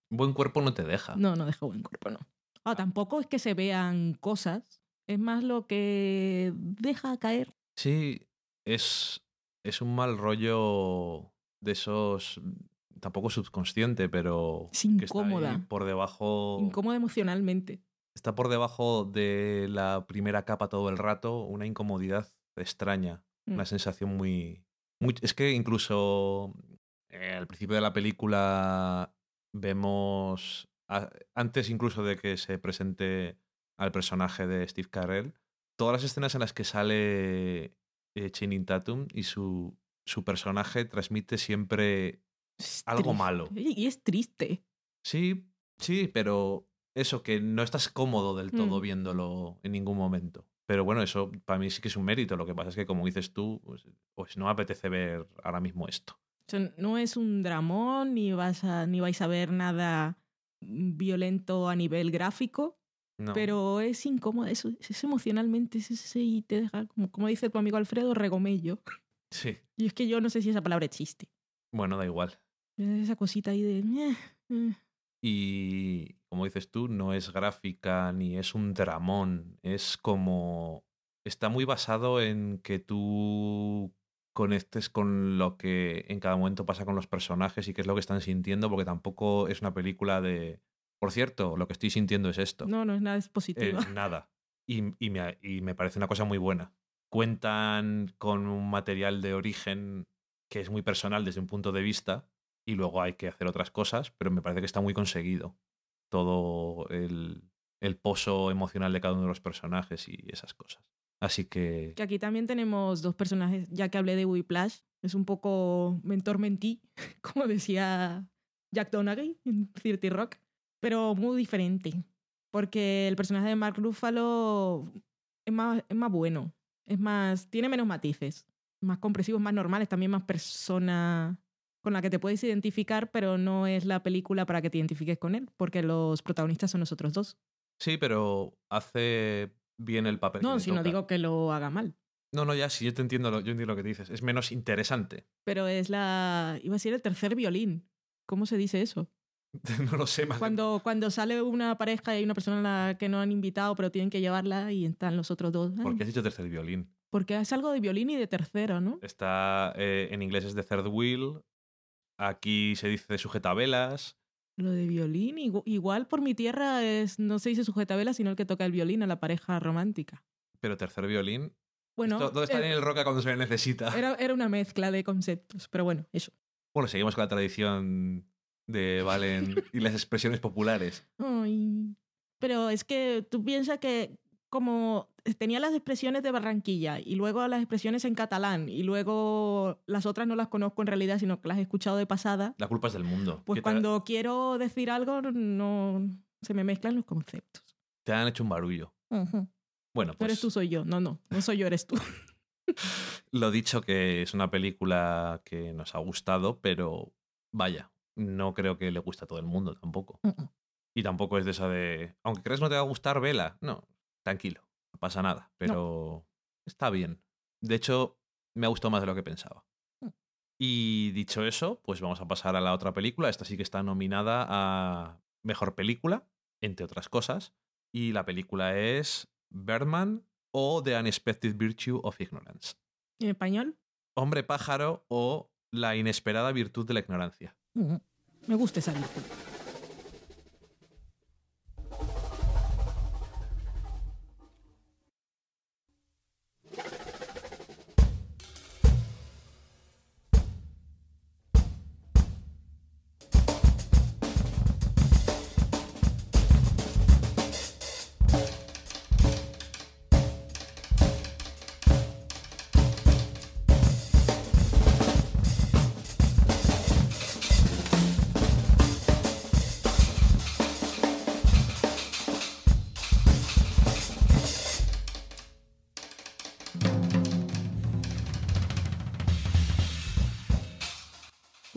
Buen cuerpo no te deja. No, no deja buen cuerpo, no. Ah, tampoco es que se vean cosas. Es más lo que deja caer. Sí, es, es un mal rollo de esos, tampoco subconsciente, pero Es que está ahí incómoda. por debajo, Incómoda emocionalmente. está por debajo de la primera capa todo el rato, una incomodidad extraña, Mm. una sensación muy, muy... Es que incluso eh, al principio de la película vemos, a- antes incluso de que se presente al personaje de Steve Carell, todas las escenas en las que sale eh, Channing Tatum y su, su personaje transmite siempre Es algo triste. malo. Y es triste. Sí, sí, pero eso, que no estás cómodo del todo Mm. viéndolo en ningún momento. Pero bueno, eso para mí sí que es un mérito. Lo que pasa es que, como dices tú, pues, pues no me apetece ver ahora mismo esto. O sea, no es un dramón, ni, vas a, ni vais a ver nada violento a nivel gráfico, No. pero es incómodo, es, es emocionalmente, es ese y te deja, como, como dice tu amigo Alfredo, regomello. Sí. Y es que yo no sé si esa palabra existe. Bueno, da igual. Esa cosita ahí de... eh, eh. Y como dices tú, no es gráfica ni es un dramón. Es como. Está muy basado en que tú conectes con lo que en cada momento pasa con los personajes y qué es lo que están sintiendo, porque tampoco es una película de. Por cierto, lo que estoy sintiendo es esto. No, no es nada Eh, expositiva. nada. Y, y me, y me parece una cosa muy buena. Cuentan con un material de origen que es muy personal desde un punto de vista y luego hay que hacer otras cosas, pero me parece que está muy conseguido todo el, el pozo emocional de cada uno de los personajes y esas cosas. Así que Que aquí también tenemos dos personajes, ya que hablé de Whiplash, es un poco mentor-mentí, como decía Jack Donaghy en 30 Rock, pero muy diferente, porque el personaje de Mark Ruffalo es más, es más bueno, es más, tiene menos matices, más compresivos, más normales, también más persona con la que te puedes identificar, pero no es la película para que te identifiques con él, porque los protagonistas son nosotros dos. sí, pero hace bien el papel. No, si no digo que lo haga mal. No, no, ya sí, yo te entiendo lo, yo entiendo lo que dices. Es menos interesante. pero es la. iba a decir el tercer violín. ¿Cómo se dice eso? no lo sé más. Cuando, cuando sale una pareja y hay una persona a la que no han invitado, pero tienen que llevarla y están los otros dos. ¿Por qué has dicho tercer violín? Porque es algo de violín y de tercero, ¿no? Está eh, en inglés es de third wheel. Aquí se dice de sujetabelas. Lo de violín, igu- igual por mi tierra es no se dice sujetabela, sino el que toca el violín a la pareja romántica. Pero tercer violín. Bueno, Esto- ¿Dónde está eh, Daniel Roca cuando se le necesita? era, era una mezcla de conceptos, pero bueno, eso. Bueno, seguimos con la tradición de Valen y las expresiones populares. Ay. Pero es que tú piensas que como tenía las expresiones de Barranquilla y luego las expresiones en catalán y luego las otras no las conozco en realidad, sino que las he escuchado de pasada, La culpa es del mundo. pues cuando quiero decir algo no se me mezclan los conceptos. Te han hecho un barullo. Bueno, No eres pues tú, soy yo. No, no, no soy yo, eres tú. lo dicho que es una película que nos ha gustado, pero vaya, no creo que le guste a todo el mundo tampoco. Y tampoco es de esa de, aunque crees no te va a gustar, vela. No, tranquilo, no pasa nada, pero está bien. De hecho, me ha gustado más de lo que pensaba. Mm. Y dicho eso, pues vamos a pasar a la otra película. Esta sí que está nominada a Mejor Película, entre otras cosas. Y la película es Birdman o The Unexpected Virtue of Ignorance. ¿En español? Hombre pájaro o La inesperada virtud de la ignorancia. Me gusta esa virtud.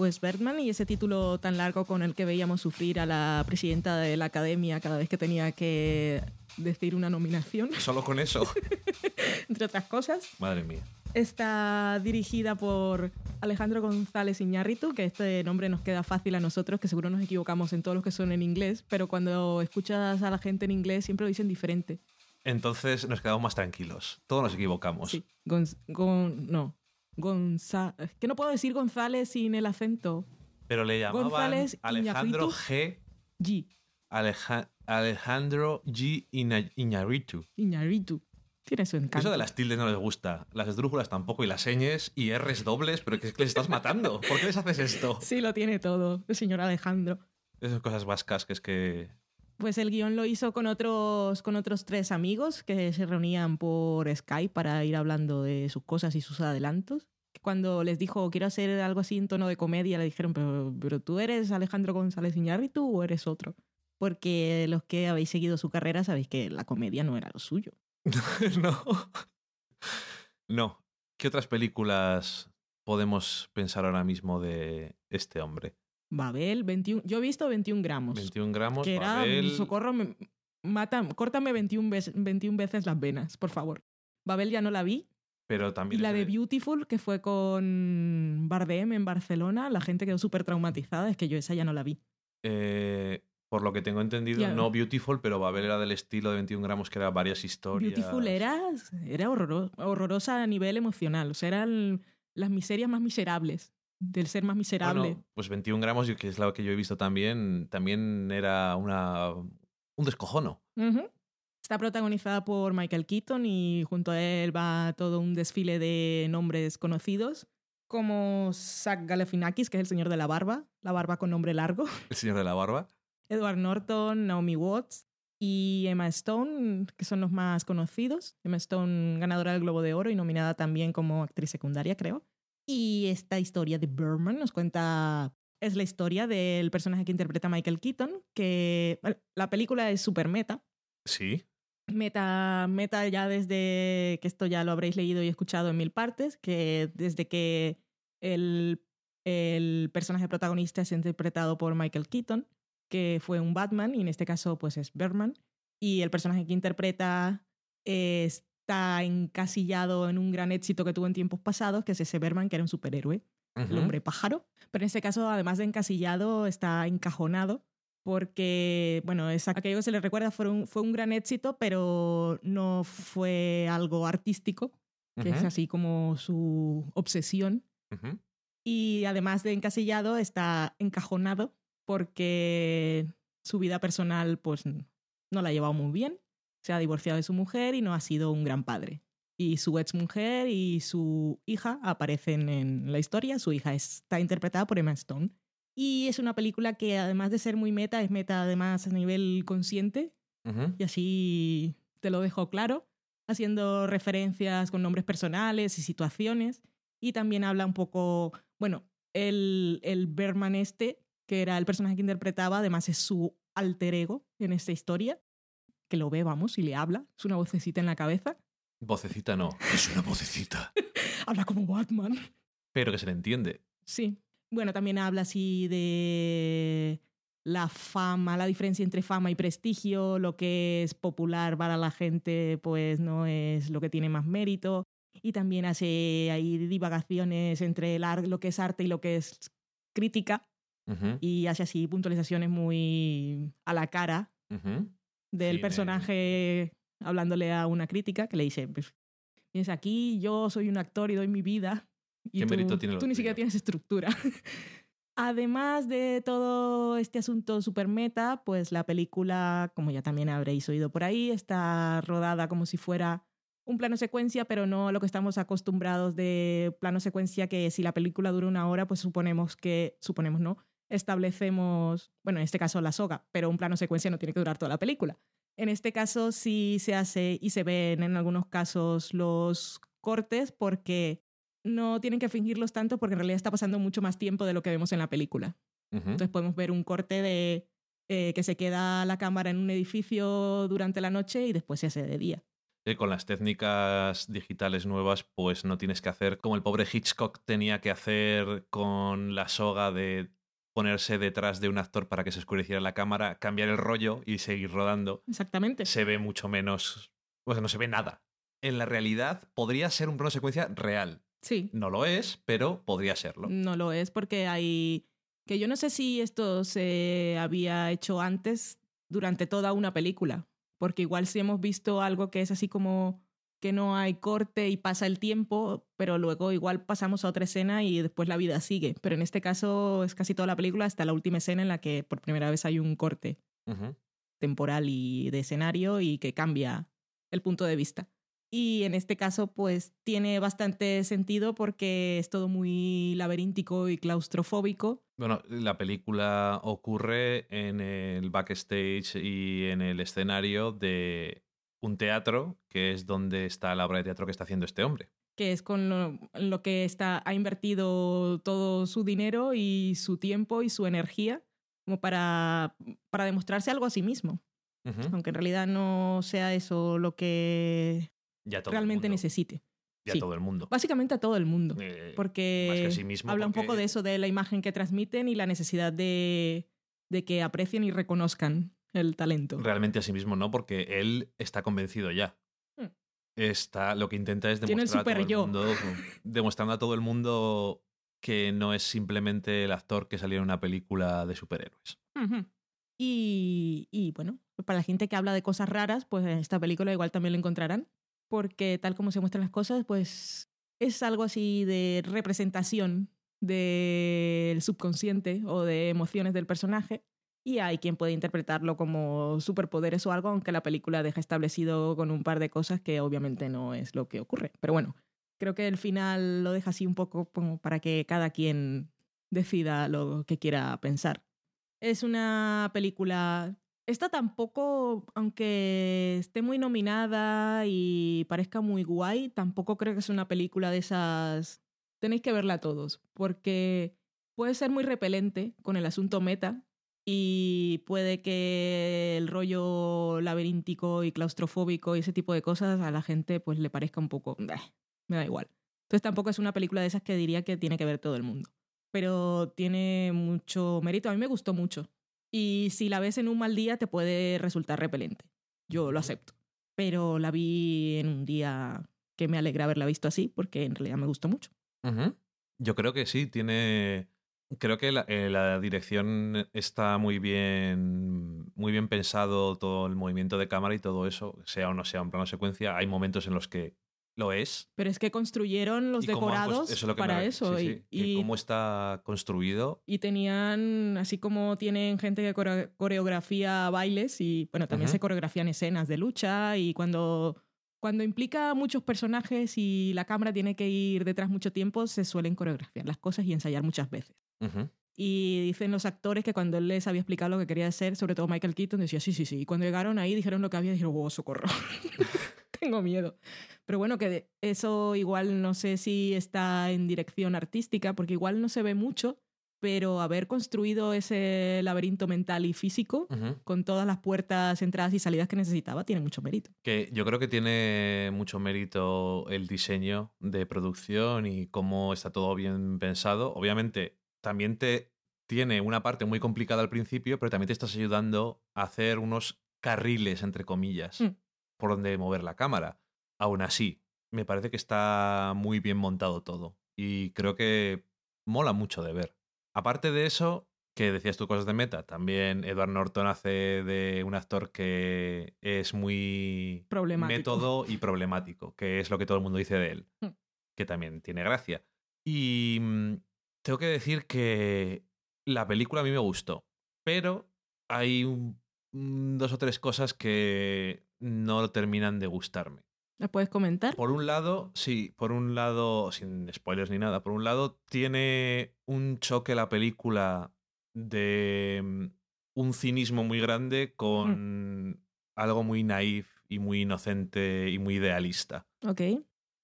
Pues Bergman y ese título tan largo con el que veíamos sufrir a la presidenta de la academia cada vez que tenía que decir una nominación, Solo con eso. entre otras cosas. Madre mía. Está dirigida por Alejandro González Iñárritu, que este nombre nos queda fácil a nosotros, que seguro nos equivocamos en todos los que son en inglés, pero cuando escuchas a la gente en inglés siempre lo dicen diferente. Entonces nos quedamos más tranquilos. Todos nos equivocamos. Sí, Gonz- Gon- no, Es que no puedo decir González sin el acento. Pero le llamaban González Alejandro. G. G, Aleja- Alejandro G. Iña-. Iñárritu. Tiene su encanto. Eso de las tildes no les gusta. Las esdrújulas tampoco y las señes y R's dobles, pero que es que les estás matando. ¿Por qué les haces esto? Sí, lo tiene todo, el señor Alejandro. Esas cosas vascas que es que... Pues el guion lo hizo con otros, con otros tres amigos que se reunían por Skype para ir hablando de sus cosas y sus adelantos. Cuando les dijo, quiero hacer algo así en tono de comedia, le dijeron, pero, pero tú eres Alejandro González Iñárritu o eres otro. Porque los que habéis seguido su carrera sabéis que la comedia no era lo suyo. no. No. ¿Qué otras películas podemos pensar ahora mismo de este hombre? Babel, 21, yo he visto 21 gramos. 21 gramos, que era, Babel... socorro, me- mata, córtame 21 veces, 21 veces las venas, por favor. Babel ya no la vi, Pero también. Y la de Beautiful, que fue con Bardem en Barcelona, la gente quedó súper traumatizada, es que yo esa ya no la vi. eh, por lo que tengo entendido, Ya. no Beautiful, pero Babel era del estilo de 21 gramos, que era varias historias. Beautiful era, era horroro- horrorosa a nivel emocional, o sea, eran las miserias más miserables, del ser más miserable. Bueno, pues 21 gramos, que es lo que yo he visto también, también era una, un descojono. Está protagonizada por Michael Keaton y junto a él va todo un desfile de nombres conocidos, como Zach Galifianakis, que es el señor de la barba, la barba con nombre largo, El señor de la barba. Edward Norton, Naomi Watts y Emma Stone, que son los más conocidos. Emma Stone, ganadora del Globo de Oro y nominada también como actriz secundaria, creo. Y esta historia de Berman nos cuenta, es la historia del personaje que interpreta Michael Keaton, que bueno, la película es súper meta, Sí. meta, meta ya desde que esto ya lo habréis leído y escuchado en mil partes, que desde que el, el personaje protagonista es interpretado por Michael Keaton, que fue un Batman y en este caso pues es Berman, y el personaje que interpreta eh, está encasillado en un gran éxito que tuvo en tiempos pasados, que es ese Berman que era un superhéroe el Ujú. hombre pájaro. Pero en este caso, además de encasillado, está encajonado porque, bueno, es aquello que se le recuerda fue un, fue un gran éxito, pero no fue algo artístico, que es así como su obsesión. Y además de encasillado, está encajonado porque su vida personal pues no la ha llevado muy bien. Se ha divorciado de su mujer y no ha sido un gran padre. Y su ex mujer y su hija aparecen en la historia. Su hija está interpretada por Emma Stone. Y es una película que además de ser muy meta, es meta además a nivel consciente. Y así te lo dejo claro, haciendo referencias con nombres personales y situaciones. Y también habla un poco, bueno, el, el Berman este, que era el personaje que interpretaba, además es su alter ego en esta historia, que lo ve, vamos, y le habla, es una vocecita en la cabeza. Vocecita no, es una vocecita. Habla como Batman. Pero que se le entiende. Sí. Bueno, también habla así de la fama, la diferencia entre fama y prestigio, lo que es popular para la gente, pues no es lo que tiene más mérito. Y también hace ahí divagaciones entre el ar- lo que es arte y lo que es crítica. Y hace así puntualizaciones muy a la cara Ujú. Del personaje hablándole a una crítica que le dice, pues, aquí, yo soy un actor y doy mi vida. Y ¿Qué tú, mérito tiene tú ni siquiera tuyo?" tienes estructura. Además de todo este asunto super meta, pues la película, como ya también habréis oído por ahí, está rodada como si fuera un plano secuencia, pero no lo que estamos acostumbrados de plano secuencia, que si la película dura una hora, pues suponemos que, suponemos no, establecemos, bueno, en este caso la soga, pero un plano secuencia no tiene que durar toda la película. En este caso sí se hace y se ven en algunos casos los cortes porque no tienen que fingirlos tanto porque en realidad está pasando mucho más tiempo de lo que vemos en la película. Entonces podemos ver un corte de eh, que se queda la cámara en un edificio durante la noche y después se hace de día. Eh, Con las técnicas digitales nuevas, pues no tienes que hacer como el pobre Hitchcock tenía que hacer con la soga de ponerse detrás de un actor para que se oscureciera la cámara, cambiar el rollo y seguir rodando. Exactamente. Se ve mucho menos. Pues no se ve nada. En la realidad, podría ser un plano secuencia real. Sí, No lo es, pero podría serlo. no lo es porque hay que yo no sé si esto se había hecho antes durante toda una película, porque igual si hemos visto algo que es así como que no hay corte y pasa el tiempo, pero luego igual pasamos a otra escena y después la vida sigue. Pero en este caso es casi toda la película hasta la última escena en la que por primera vez hay un corte temporal y de escenario y que cambia el punto de vista. Y en este caso, pues tiene bastante sentido porque es todo muy laberíntico y claustrofóbico. Bueno, la película ocurre en el backstage y en el escenario de un teatro, que es donde está la obra de teatro que está haciendo este hombre. que es con lo, lo que está, ha invertido todo su dinero y su tiempo y su energía como para, para demostrarse algo a sí mismo, aunque en realidad no sea eso lo que Ya realmente necesite. Ya Sí. todo el mundo. Básicamente a todo el mundo. Eh, porque más que a sí mismo, habla un poco de eso, de la imagen que transmiten y la necesidad de, de que aprecien y reconozcan el talento. Realmente a sí mismo no, porque él está convencido ya. Hmm. está, lo que intenta es Tiene el demostrar a todo el mundo, demostrando a todo el mundo que no es simplemente el actor que salió en una película de superhéroes. Y, y bueno, para la gente que habla de cosas raras, pues en esta película igual también lo encontrarán, porque tal como se muestran las cosas, pues es algo así de representación del subconsciente o de emociones del personaje. Y hay quien puede interpretarlo como superpoderes o algo, aunque la película deja establecido con un par de cosas que obviamente no es lo que ocurre. Pero bueno, creo que el final lo deja así un poco para que cada quien decida lo que quiera pensar. Es una película... Esta tampoco, aunque esté muy nominada y parezca muy guay, tampoco creo que es una película de esas... Tenéis que verla todos, porque puede ser muy repelente con el asunto meta y puede que el rollo laberíntico y claustrofóbico y ese tipo de cosas a la gente pues le parezca un poco... "Bah, me da igual. Entonces tampoco es una película de esas que diría que tiene que ver todo el mundo. Pero tiene mucho mérito. A mí me gustó mucho. Y si la ves en un mal día te puede resultar repelente. Yo lo acepto. Pero la vi en un día que me alegra haberla visto así porque en realidad me gustó mucho. Yo creo que sí, tiene. Creo que la, eh, la dirección está muy bien, muy bien pensado, todo el movimiento de cámara y todo eso, sea o no sea un plano secuencia. Hay momentos en los que lo es. Pero es que construyeron los decorados eso es lo que me para eso. sí, y- sí, que y, cómo está construido. y tenían, así como tienen gente que core- coreografía bailes y, bueno, también se coreografían escenas de lucha y cuando, cuando implica muchos personajes y la cámara tiene que ir detrás mucho tiempo, se suelen coreografiar las cosas y ensayar muchas veces. Y dicen los actores que cuando él les había explicado lo que quería hacer, sobre todo Michael Keaton, decía sí, sí, sí. Y cuando llegaron ahí dijeron lo que había y dijeron, oh, socorro. Tengo miedo. Pero bueno, que eso igual no sé si está en dirección artística, porque igual no se ve mucho, pero haber construido ese laberinto mental y físico con todas las puertas, entradas y salidas que necesitaba, tiene mucho mérito. Que yo creo que tiene mucho mérito el diseño de producción y cómo está todo bien pensado. Obviamente, también te tiene una parte muy complicada al principio, pero también te estás ayudando a hacer unos carriles, entre comillas, Mm. por donde mover la cámara. Aún así, me parece que está muy bien montado todo. Y creo que mola mucho de ver. Aparte de eso, que decías tú cosas de meta, también Edward Norton hace de un actor que es muy Problemático. método y problemático, que es lo que todo el mundo dice de él, Mm. que también tiene gracia. Y mm, tengo que decir que la película a mí me gustó, pero hay un- mm, dos o tres cosas que no terminan de gustarme. ¿La puedes comentar? Por un lado, sí, por un lado, sin spoilers ni nada, por un lado tiene un choque la película de mm, un cinismo muy grande con algo muy naif y muy inocente y muy idealista. Ok.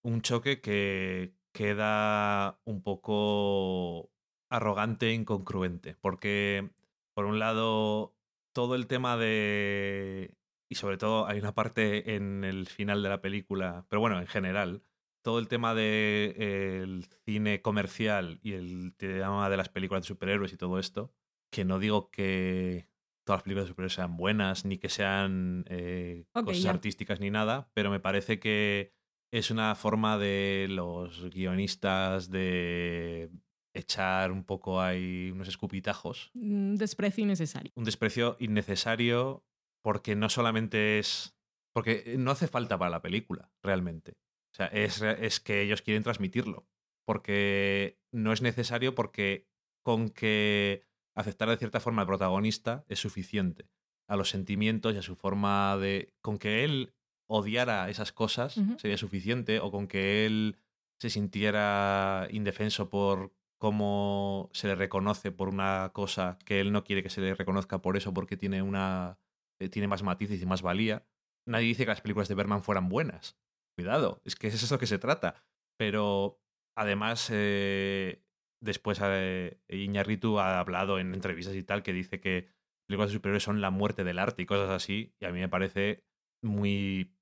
Un choque que queda un poco arrogante e incongruente, porque por un lado todo el tema de... Y sobre todo hay una parte en el final de la película, pero bueno, en general, todo el tema del cine comercial y el tema de las películas de superhéroes y todo esto, que no digo que todas las películas de superhéroes sean buenas, ni que sean eh, cosas artísticas ni nada, pero me parece que es una forma de los guionistas de echar un poco ahí unos escupitajos Mm, Desprecio innecesario. un desprecio innecesario porque no solamente es... porque no hace falta para la película, realmente. O sea, es, es que ellos quieren transmitirlo. Porque no es necesario porque con que aceptar de cierta forma al protagonista es suficiente. A los sentimientos y a su forma de... con que él odiara esas cosas sería suficiente o con que él se sintiera indefenso por cómo se le reconoce por una cosa que él no quiere que se le reconozca por eso porque tiene una eh, tiene más matices y más valía. Nadie dice que las películas de Berman fueran buenas. Cuidado, es que es eso que se trata. Pero además, eh, después eh, Iñárritu ha hablado en entrevistas y tal que dice que películas de superhéroes son la muerte del arte y cosas así. Y a mí me parece muy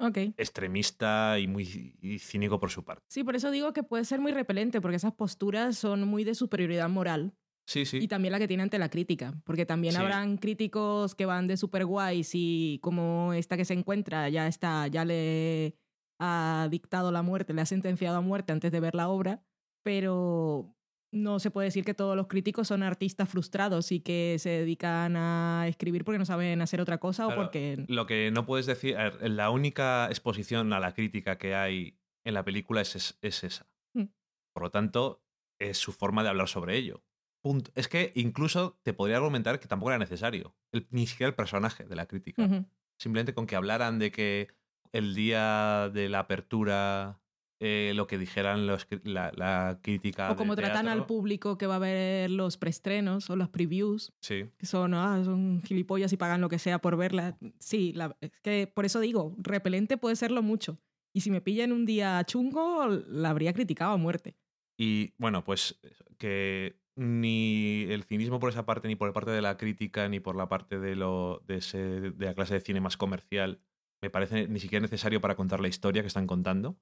Ok. extremista y muy y cínico por su parte. Sí, por eso digo que puede ser muy repelente, porque esas posturas son muy de superioridad moral. Sí, sí. Y también la que tiene ante la crítica, porque también Sí. habrán críticos que van de super guays y como esta que se encuentra ya está, ya le ha dictado la muerte, le ha sentenciado a muerte antes de ver la obra, pero no se puede decir que todos los críticos son artistas frustrados y que se dedican a escribir porque no saben hacer otra cosa Claro, o porque... Lo que no puedes decir, ver, la única exposición a la crítica que hay en la película es, es- es esa. Mm. Por lo tanto, es su forma de hablar sobre ello. Punto. Es que incluso te podría argumentar que tampoco era necesario, el- ni siquiera el personaje de la crítica. Simplemente con que hablaran de que el día de la apertura, eh, lo que dijeran los la, la crítica. O como de tratan al público que va a ver los preestrenos o los previews, Sí. que son, ah, son gilipollas y pagan lo que sea por verla. Sí, la- es que por eso digo, repelente puede serlo mucho. Y si me pilla en un día chungo, la habría criticado a muerte. Y bueno, pues que ni el cinismo por esa parte, ni por la parte de la crítica, ni por la parte de, lo, de, ese- de la clase de cine más comercial, me parece ni siquiera necesario para contar la historia que están contando.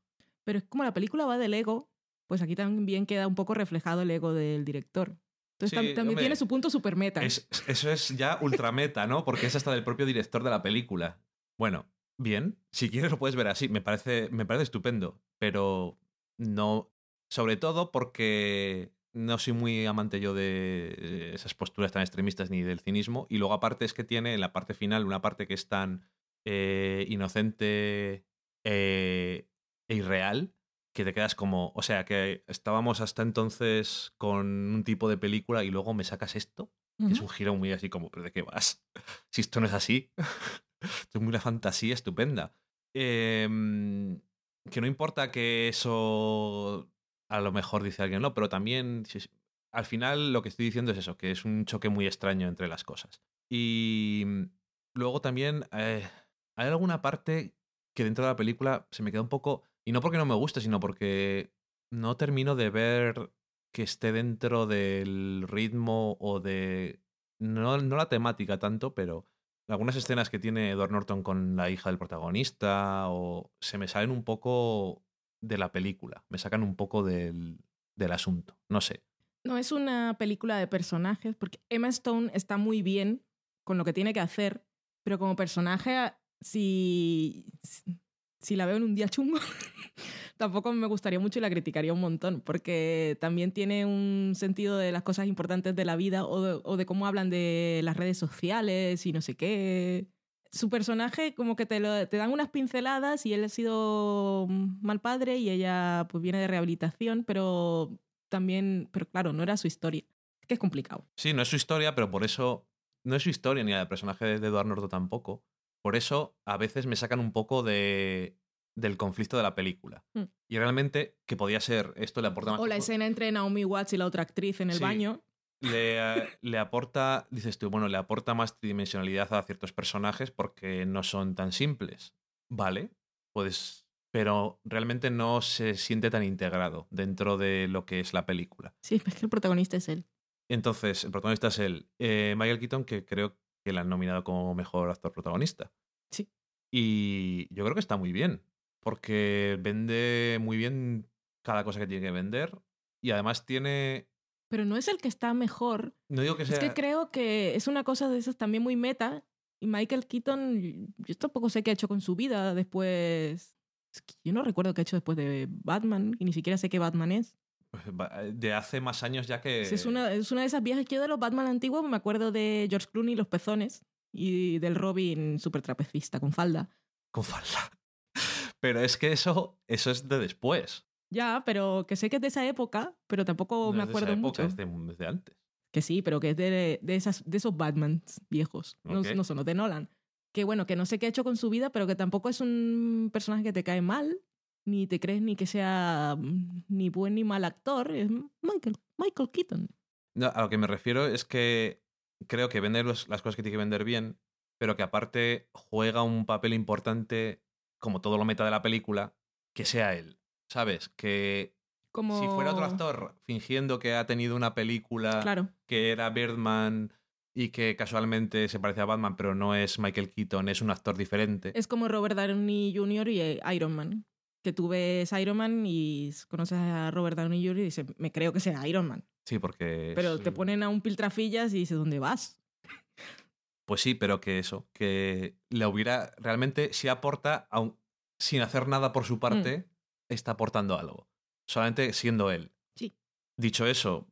Pero es como la película va del ego, pues aquí también queda un poco reflejado el ego del director. Entonces Sí, también hombre, tiene su punto super meta. Es- eso es ya ultrameta, ¿no? Porque es hasta del propio director de la película. Bueno, bien, si quieres lo puedes ver así, me parece, me parece estupendo, pero no, sobre todo porque no soy muy amante yo de esas posturas tan extremistas ni del cinismo, y luego aparte es que tiene en la parte final una parte que es tan eh, inocente eh, e irreal que te quedas como, o sea, que estábamos hasta entonces con un tipo de película y luego me sacas esto que es un giro muy así como, ¿pero de qué vas? Si esto no es así. esto es una fantasía estupenda. Em, que no importa que eso a lo mejor dice alguien, no, pero también al final lo que estoy diciendo es eso, que es un choque muy extraño entre las cosas. Y mm, luego también eh, hay alguna parte que dentro de la película se me queda un poco, y no porque no me guste, sino porque no termino de ver que esté dentro del ritmo o de... No, no la temática tanto, pero algunas escenas que tiene Edward Norton con la hija del protagonista o se me salen un poco de la película, me sacan un poco del, del asunto, no sé. No es una película de personajes, porque Emma Stone está muy bien con lo que tiene que hacer, pero como personaje, si, si la veo en un día chungo, tampoco me gustaría mucho y la criticaría un montón, porque también tiene un sentido de las cosas importantes de la vida o de, cómo hablan de las redes sociales y no sé qué. Su personaje como que te, lo- dan unas pinceladas y él ha sido mal padre y ella pues viene de rehabilitación, pero también, pero claro, no era su historia. Que es complicado. Sí, no es su historia, pero por eso... No es su historia ni la personaje de Edward Norton tampoco. Por eso a veces me sacan un poco de, del conflicto de la película. Mm. Y realmente, que podía ser, esto le aporta más... O la escena entre Naomi Watts y la otra actriz en el Sí. baño. le, le aporta, dices tú, bueno, le aporta más tridimensionalidad a ciertos personajes porque no son tan simples. Vale, pues, pero realmente no se siente tan integrado dentro de lo que es la película. Sí, es que el protagonista es él. Entonces, el protagonista es él. Eh, Michael Keaton, que creo que le han nominado como mejor actor protagonista. Sí. Y yo creo que está muy bien, porque vende muy bien cada cosa que tiene que vender. Y además tiene. Pero no es el que está mejor. No digo que sea. Es que creo que es una cosa de esas también muy meta. Y Michael Keaton, yo tampoco sé qué ha hecho con su vida después. Es que yo no recuerdo qué ha hecho después de Batman y ni siquiera sé qué Batman es. De hace más años ya que. Sí, Es, una, es una de esas viejas. Yo de los Batman antiguos me acuerdo de George Clooney y los pezones y del Robin super trapecista con falda. Con falda. Pero es que eso, eso es de después. Ya, pero que sé que es de esa época, pero tampoco No me es de esa acuerdo época, mucho. Es de, es de antes. Que sí, pero que es de, de, esas, de esos Batmans viejos. No, no son los de Nolan. Que bueno, que no sé qué ha hecho con su vida, pero que tampoco es un personaje que te cae mal, ni te crees ni que sea mm, ni buen ni mal actor. Es Michael, Michael Keaton. No, a lo que me refiero es que creo que vende las cosas que tiene que vender bien, pero que aparte juega un papel importante, como todo lo meta de la película, que sea él. ¿Sabes? Que Como... si fuera otro actor fingiendo que ha tenido una película Claro. que era Birdman y que casualmente se parece a Batman, pero no es Michael Keaton, es un actor diferente. Es como Robert Downey Jr. y eh, Iron Man. Que tú ves Iron Man y conoces a Robert Downey Jr. y dices, me creo que sea Iron Man. Sí, porque... Pero es- te ponen a un piltrafillas y dices, ¿dónde vas? Pues sí, pero que eso, que le hubiera realmente sí aporta, aun- sin hacer nada por Mm. su parte, está aportando algo. Solamente siendo él. Sí. Dicho eso,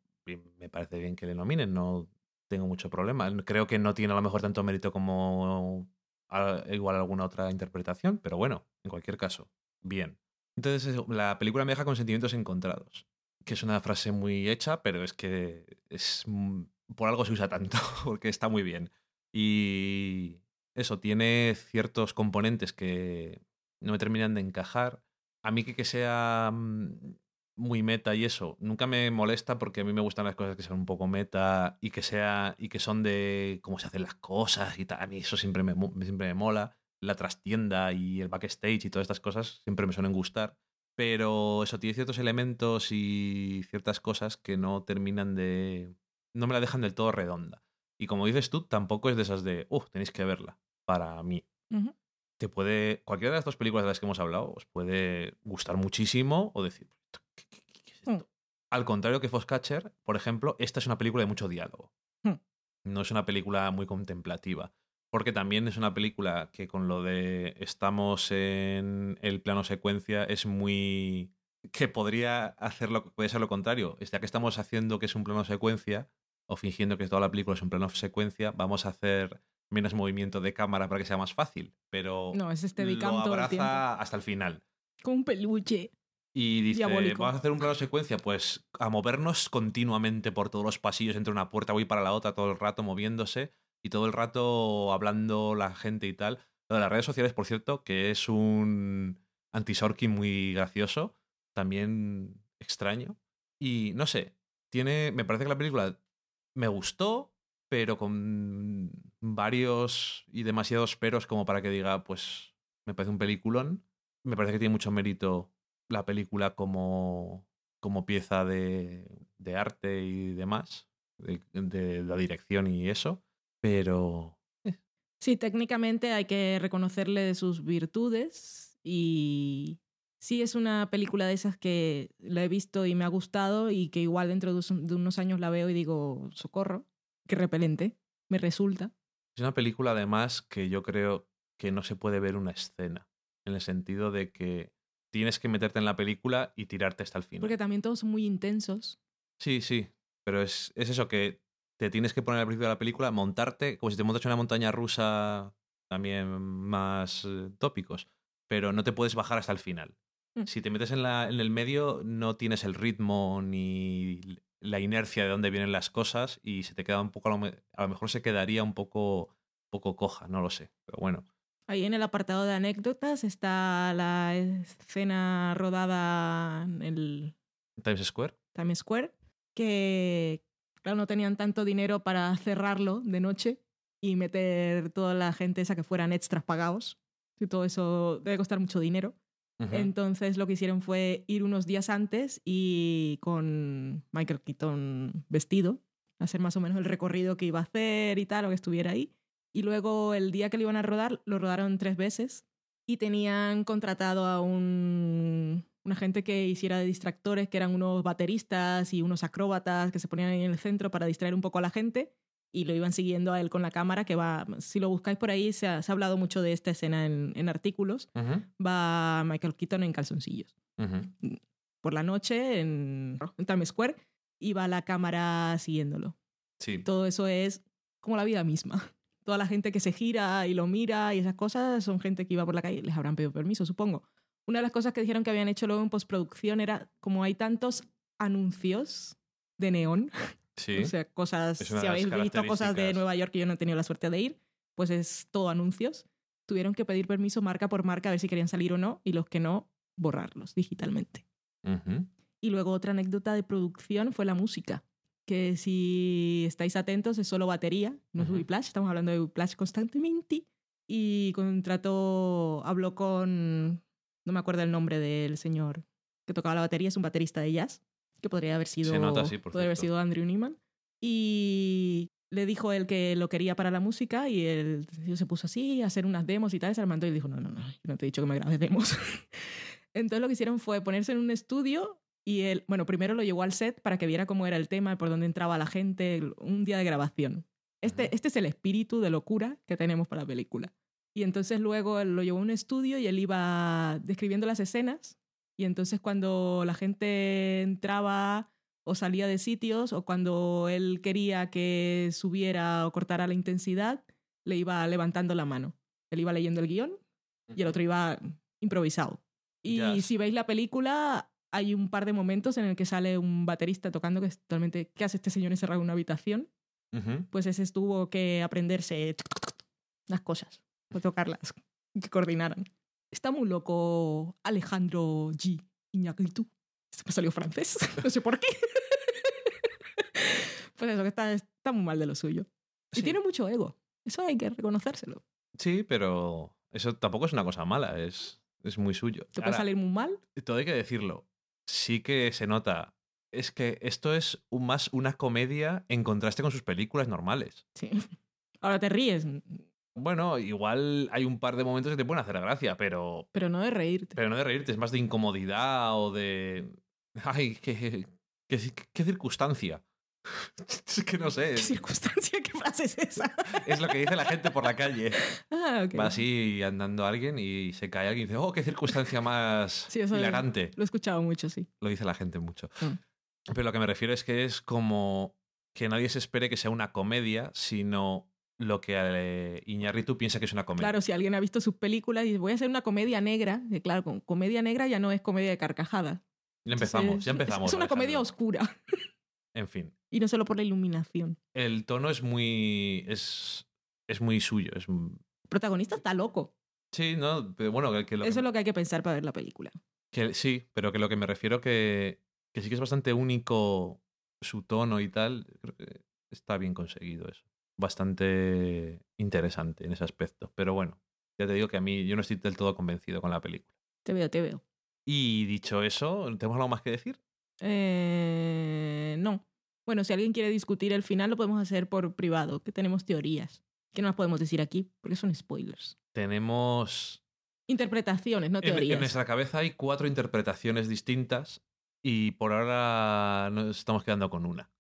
me parece bien que le nominen, no tengo mucho problema. Creo que no tiene a lo mejor tanto mérito como a- igual alguna otra interpretación, pero bueno, en cualquier caso, bien. Entonces, la película me deja con sentimientos encontrados, que es una frase muy hecha, pero es que es mm, por algo se usa tanto, porque está muy bien. Y eso, tiene ciertos componentes que no me terminan de encajar. A mí que, que sea mm, muy meta y eso, nunca me molesta porque a mí me gustan las cosas que sean un poco meta y que sea y que son de cómo se hacen las cosas y tal. A mí eso siempre me, siempre me mola. La trastienda y el backstage y todas estas cosas siempre me suelen gustar. Pero eso tiene ciertos elementos y ciertas cosas que no terminan de. no me la dejan del todo redonda. Y como dices tú, tampoco es de esas de, uff, tenéis que verla. Para mí. Te puede. Cualquiera de las dos películas de las que hemos hablado os puede gustar muchísimo o decir, ¿qué, qué- qué- qué es esto? Mm. Al contrario que Foxcatcher, por ejemplo, esta es una película de mucho diálogo. Mm. No es una película muy contemplativa. Porque también es una película que con lo de estamos en el plano secuencia es muy. que podría hacerlo, puede ser lo contrario. Ya que estamos haciendo que es un plano secuencia, o fingiendo que toda la película es un plano secuencia, vamos a hacer menos movimiento de cámara para que sea más fácil. Pero No, es este lo el abraza tiempo. hasta el final. Con un peluche. Y dice, Diabólico. vamos a hacer un plano secuencia, pues a movernos continuamente por todos los pasillos, entre una puerta voy para la otra todo el rato moviéndose y todo el rato hablando la gente y tal. Lo de las redes sociales, por cierto, que es un anti-sorky muy gracioso, también extraño. Y no sé, tiene, me parece que la película me gustó, pero con varios y demasiados peros como para que diga, pues me parece un peliculón. Me parece que tiene mucho mérito la película como, como pieza de, arte y demás, de, de la dirección y eso, pero Sí, técnicamente hay que reconocerle sus virtudes y sí es una película de esas que la he visto y me ha gustado y que igual dentro de unos años la veo y digo, socorro, qué repelente, me resulta. es una película además que yo creo que no se puede ver una escena, en el sentido de que tienes que meterte en la película y tirarte hasta el final. Porque también todos son muy intensos. Sí, sí, pero es, es eso que te tienes que poner al principio de la película, montarte, como si te montas en una montaña rusa, también más eh, tópicos, pero no te puedes bajar hasta el final. Mm. Si te metes en, la, en el medio, no tienes el ritmo ni la inercia de dónde vienen las cosas y se te queda un poco, a lo, me- a lo mejor se quedaría un poco, poco coja, no lo sé, pero bueno. Ahí en el apartado de anécdotas está la escena rodada en el Times Square. Times Square, que claro, no tenían tanto dinero para cerrarlo de noche y meter toda la gente esa que fueran extras pagados. Y todo eso debe costar mucho dinero. Entonces lo que hicieron fue ir unos días antes y con Michael Keaton vestido, hacer más o menos el recorrido que iba a hacer y tal, o que estuviera ahí. Y luego el día que lo iban a rodar, lo rodaron tres veces y tenían contratado a un, una gente que hiciera de distractores, que eran unos bateristas y unos acróbatas que se ponían ahí en el centro para distraer un poco a la gente y lo iban siguiendo a él con la cámara, que va, si lo buscáis por ahí, se ha, se ha hablado mucho de esta escena en, en artículos, va Michael Keaton en calzoncillos. Por la noche en, en Times Square y va la cámara siguiéndolo. Sí. Todo eso es como la vida misma. Toda la gente que se gira y lo mira y esas cosas son gente que iba por la calle, les habrán pedido permiso, supongo. Una de las cosas que dijeron que habían hecho luego en postproducción era como hay tantos anuncios de neón, sí. o sea, cosas, Es si habéis visto cosas de. Nueva York que yo no he tenido la suerte de ir, pues es todo anuncios. Tuvieron que pedir permiso marca por marca a ver si querían salir o no y los que no, borrarlos digitalmente. Y luego otra anécdota de producción fue la música, que si estáis atentos es solo batería, no es Ujú. Whiplash, estamos hablando de Whiplash constantemente. Y contrató, habló con, no me acuerdo el nombre del señor que tocaba la batería, es un baterista de jazz, que podría haber sido, nota, sí, podría haber sido Andrew Newman. Y le dijo él que lo quería para la música y él se puso así a hacer unas demos y tal, y se la mandó y dijo, no, no, no, yo no te he dicho que me grabes demos. Entonces lo que hicieron fue ponerse en un estudio y él, bueno, primero lo llevó al set para que viera cómo era el tema, por dónde entraba la gente, un día de grabación. Este, este es el espíritu de locura que tenemos para la película. Y entonces luego él lo llevó a un estudio y él iba describiendo las escenas. Y entonces cuando la gente entraba o salía de sitios o cuando él quería que subiera o cortara la intensidad, le iba levantando la mano. Él iba leyendo el guion y el otro iba improvisado. Y si veis la película, hay un par de momentos en el que sale un baterista tocando que es totalmente, ¿qué hace este señor encerrado en una habitación? Ujú. Pues ese tuvo que aprenderse las cosas, o tocarlas, que coordinaran. Está muy loco Alejandro G. Iñárritu. Se me salió francés, no sé por qué. pues eso, que está, está muy mal de lo suyo. Y Sí. tiene mucho ego. Eso hay que reconocérselo. Sí, pero eso tampoco es una cosa mala, es, es muy suyo. Te puede Ahora, salir muy mal. todo hay que decirlo. Sí que se nota. Es que esto es un- más una comedia en contraste con sus películas normales. Sí. Ahora te ríes, Bueno, igual hay un par de momentos que te pueden hacer gracia, pero, pero no de reírte. pero no de reírte, es más de incomodidad o de... Ay, qué, qué, qué circunstancia. Es que no sé, ¿Qué circunstancia? ¿Qué frase es esa? es lo que dice la gente por la calle. ah, ok. Va así andando alguien y se cae alguien y dice, oh, qué circunstancia más Sí, hilarante. Lo he escuchado mucho, sí. Lo dice la gente mucho. Mm. Pero lo que me refiero es que es como que nadie se espere que sea una comedia, sino lo que eh, Iñárritu piensa que es una comedia. Claro, si alguien ha visto sus películas y dice, voy a hacer una comedia negra, claro, con comedia negra ya no es comedia de carcajadas. ya empezamos, Entonces, ya empezamos. Es una comedia oscura. En fin, Y no solo por la iluminación. el tono es muy. es, es muy suyo. Es, El protagonista está loco. sí, ¿no? Pero bueno, que, que lo Eso que- es lo que hay que pensar para ver la película. que- sí, pero que lo que me refiero que, que sí que es bastante único su tono y tal. Está bien conseguido eso. Bastante interesante en ese aspecto. Pero bueno, ya te digo que a mí yo no estoy del todo convencido con la película. Te veo, te veo. Y dicho eso, ¿tenemos algo más que decir? Eh, no. Bueno, si alguien quiere discutir el final, lo podemos hacer por privado, que tenemos teorías. Que no las podemos decir aquí, porque son spoilers. Tenemos Interpretaciones, no En, en teorías. nuestra cabeza hay cuatro interpretaciones distintas y por ahora nos estamos quedando con una,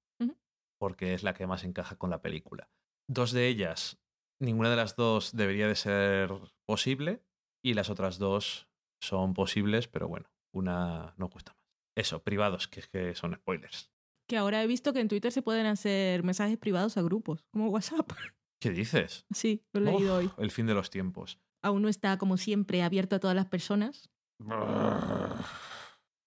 porque es la que más encaja con la película. Dos de ellas, ninguna de las dos debería de ser posible y las otras dos son posibles, pero bueno, una no gusta más. Eso, privados, que es que son spoilers. Que ahora he visto que en Twitter se pueden hacer mensajes privados a grupos, como WhatsApp. ¿Qué dices? Sí, lo he leído Uf, hoy. El fin de los tiempos. Aún no está, como siempre, abierto a todas las personas.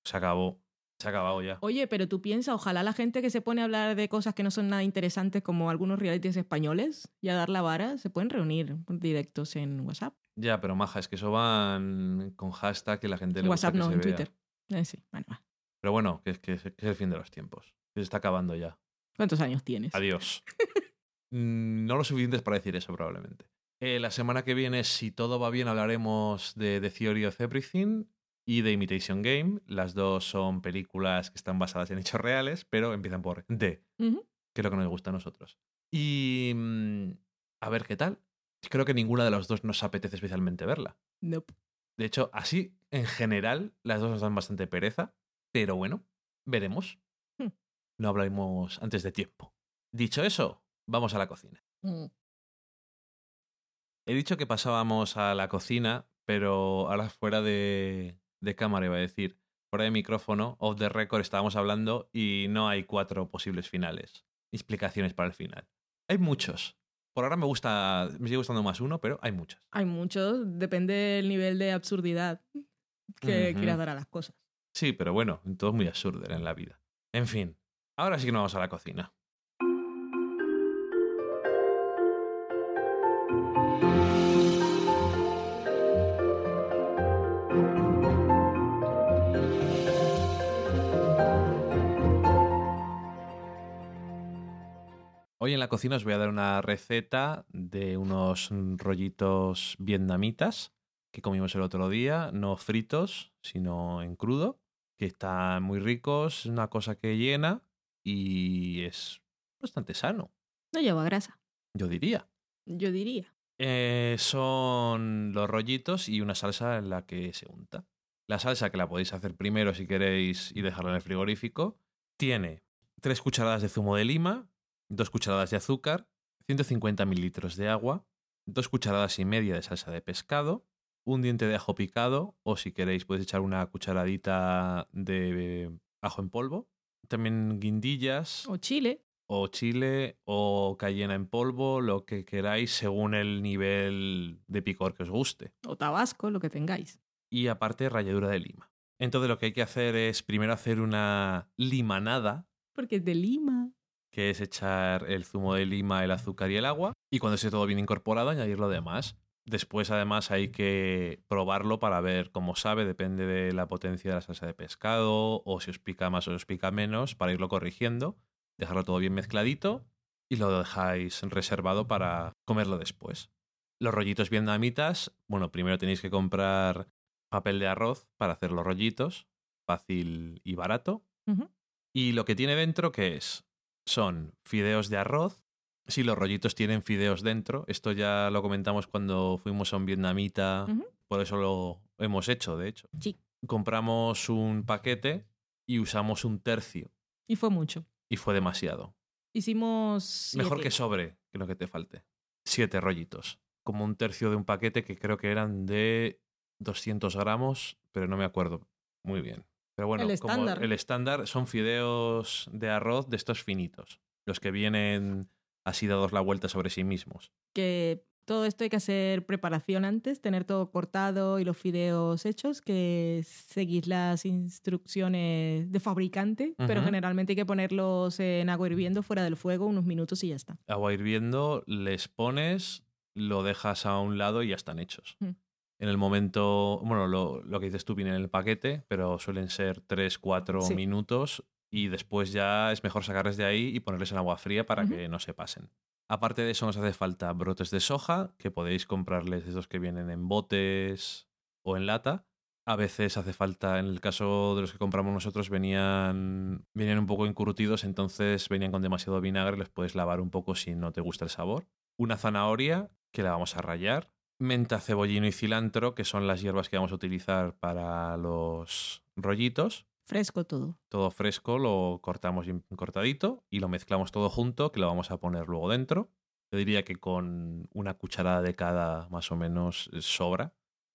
Se acabó. Se ha acabado ya. Oye, pero tú piensas, ojalá la gente que se pone a hablar de cosas que no son nada interesantes, como algunos realities españoles, y a dar la vara, se pueden reunir directos en WhatsApp. Ya, pero maja, es que eso van con hashtag y la gente le gusta WhatsApp que no, se en vea. Twitter. Eh, sí, bueno, va. Pero bueno, que es, que es, que es el fin de los tiempos. Que se está acabando ya. ¿Cuántos años tienes? Adiós. Mm, no lo suficientes para decir eso, probablemente. Eh, la semana que viene, si todo va bien, hablaremos de The Theory of Everything y de Imitation Game. Las dos son películas que están basadas en hechos reales, pero empiezan por D, que es lo que nos gusta a nosotros. Y mm, a ver qué tal. Creo que ninguna de las dos nos apetece especialmente verla. Nope. De hecho, así, en general, las dos nos dan bastante pereza, pero bueno, veremos. Hmm. No hablaremos antes de tiempo. Dicho eso, vamos a la cocina. Mm. He dicho que pasábamos a la cocina, pero ahora fuera de, de cámara iba a decir, fuera de micrófono, off the record estábamos hablando y no hay cuatro posibles finales, explicaciones para el final. Hay muchos. Por ahora me gusta, me sigue gustando más uno, pero hay muchos. Hay muchos, depende del nivel de absurdidad que quieras dar a las cosas. Sí, pero bueno, todo es muy absurdo en la vida. En fin, ahora sí que nos vamos a la cocina. Hoy en la cocina os voy a dar una receta de unos rollitos vietnamitas que comimos el otro día, no fritos, sino en crudo, que están muy ricos, es una cosa que llena y es bastante sano, No lleva grasa, yo diría. yo diría. Eh, son los rollitos y una salsa en la que se unta. La salsa, que la podéis hacer primero si queréis y dejarla en el frigorífico, tiene 3 cucharadas de zumo de lima, 2 cucharadas de azúcar, 150 mililitros de agua, dos cucharadas y media de salsa de pescado, un diente de ajo picado, o si queréis podéis echar una cucharadita de ajo en polvo, también guindillas O chile. o chile o cayena en polvo, lo que queráis según el nivel de picor que os guste. O tabasco, lo que tengáis. Y aparte ralladura de lima. Entonces lo que hay que hacer es primero hacer una limanada, Porque es de Lima. Que es echar el zumo de lima, el azúcar y el agua, y cuando esté todo bien incorporado añadir lo demás. Después además hay que probarlo para ver cómo sabe, depende de la potencia de la salsa de pescado o si os pica más o os pica menos, para irlo corrigiendo, dejarlo todo bien mezcladito y lo dejáis reservado para comerlo después. Los rollitos vietnamitas, bueno, primero tenéis que comprar papel de arroz para hacer los rollitos, fácil y barato. Y lo que tiene dentro, ¿qué es? Son fideos de arroz. Si los rollitos tienen fideos dentro, esto ya lo comentamos cuando fuimos a un vietnamita, por eso lo hemos hecho, de hecho. Sí. Compramos un paquete y usamos un tercio, Y fue mucho. y fue demasiado. Hicimos. Mejor siete. que sobre, que lo que te falte. Siete rollitos. Como un tercio de un paquete que creo que eran de 200 gramos, pero no me acuerdo muy bien. Pero bueno, El como estándar. el estándar son fideos de arroz de estos finitos, los que vienen así dados la vuelta sobre sí mismos. que todo esto hay que hacer preparación antes, tener todo cortado y los fideos hechos, que seguís las instrucciones de fabricante, pero generalmente hay que ponerlos en agua hirviendo fuera del fuego unos minutos y ya está. Agua hirviendo, les pones, lo dejas a un lado y ya están hechos. En el momento, bueno, lo, lo que dices tú viene en el paquete, pero suelen ser 3, 4 Sí. minutos y después ya es mejor sacarles de ahí y ponerles en agua fría para que no se pasen. Aparte de eso nos hace falta brotes de soja, que podéis comprarles esos que vienen en botes o en lata. A veces hace falta, en el caso de los que compramos nosotros, venían, venían un poco encurtidos, entonces venían con demasiado vinagre, les puedes lavar un poco si no te gusta el sabor. Una zanahoria, que la vamos a rallar. Menta, cebollino y cilantro, que son las hierbas que vamos a utilizar para los rollitos Fresco todo. todo fresco, lo cortamos cortadito y lo mezclamos todo junto, que lo vamos a poner luego dentro. Yo diría que con una cucharada de cada más o menos eh, sobra.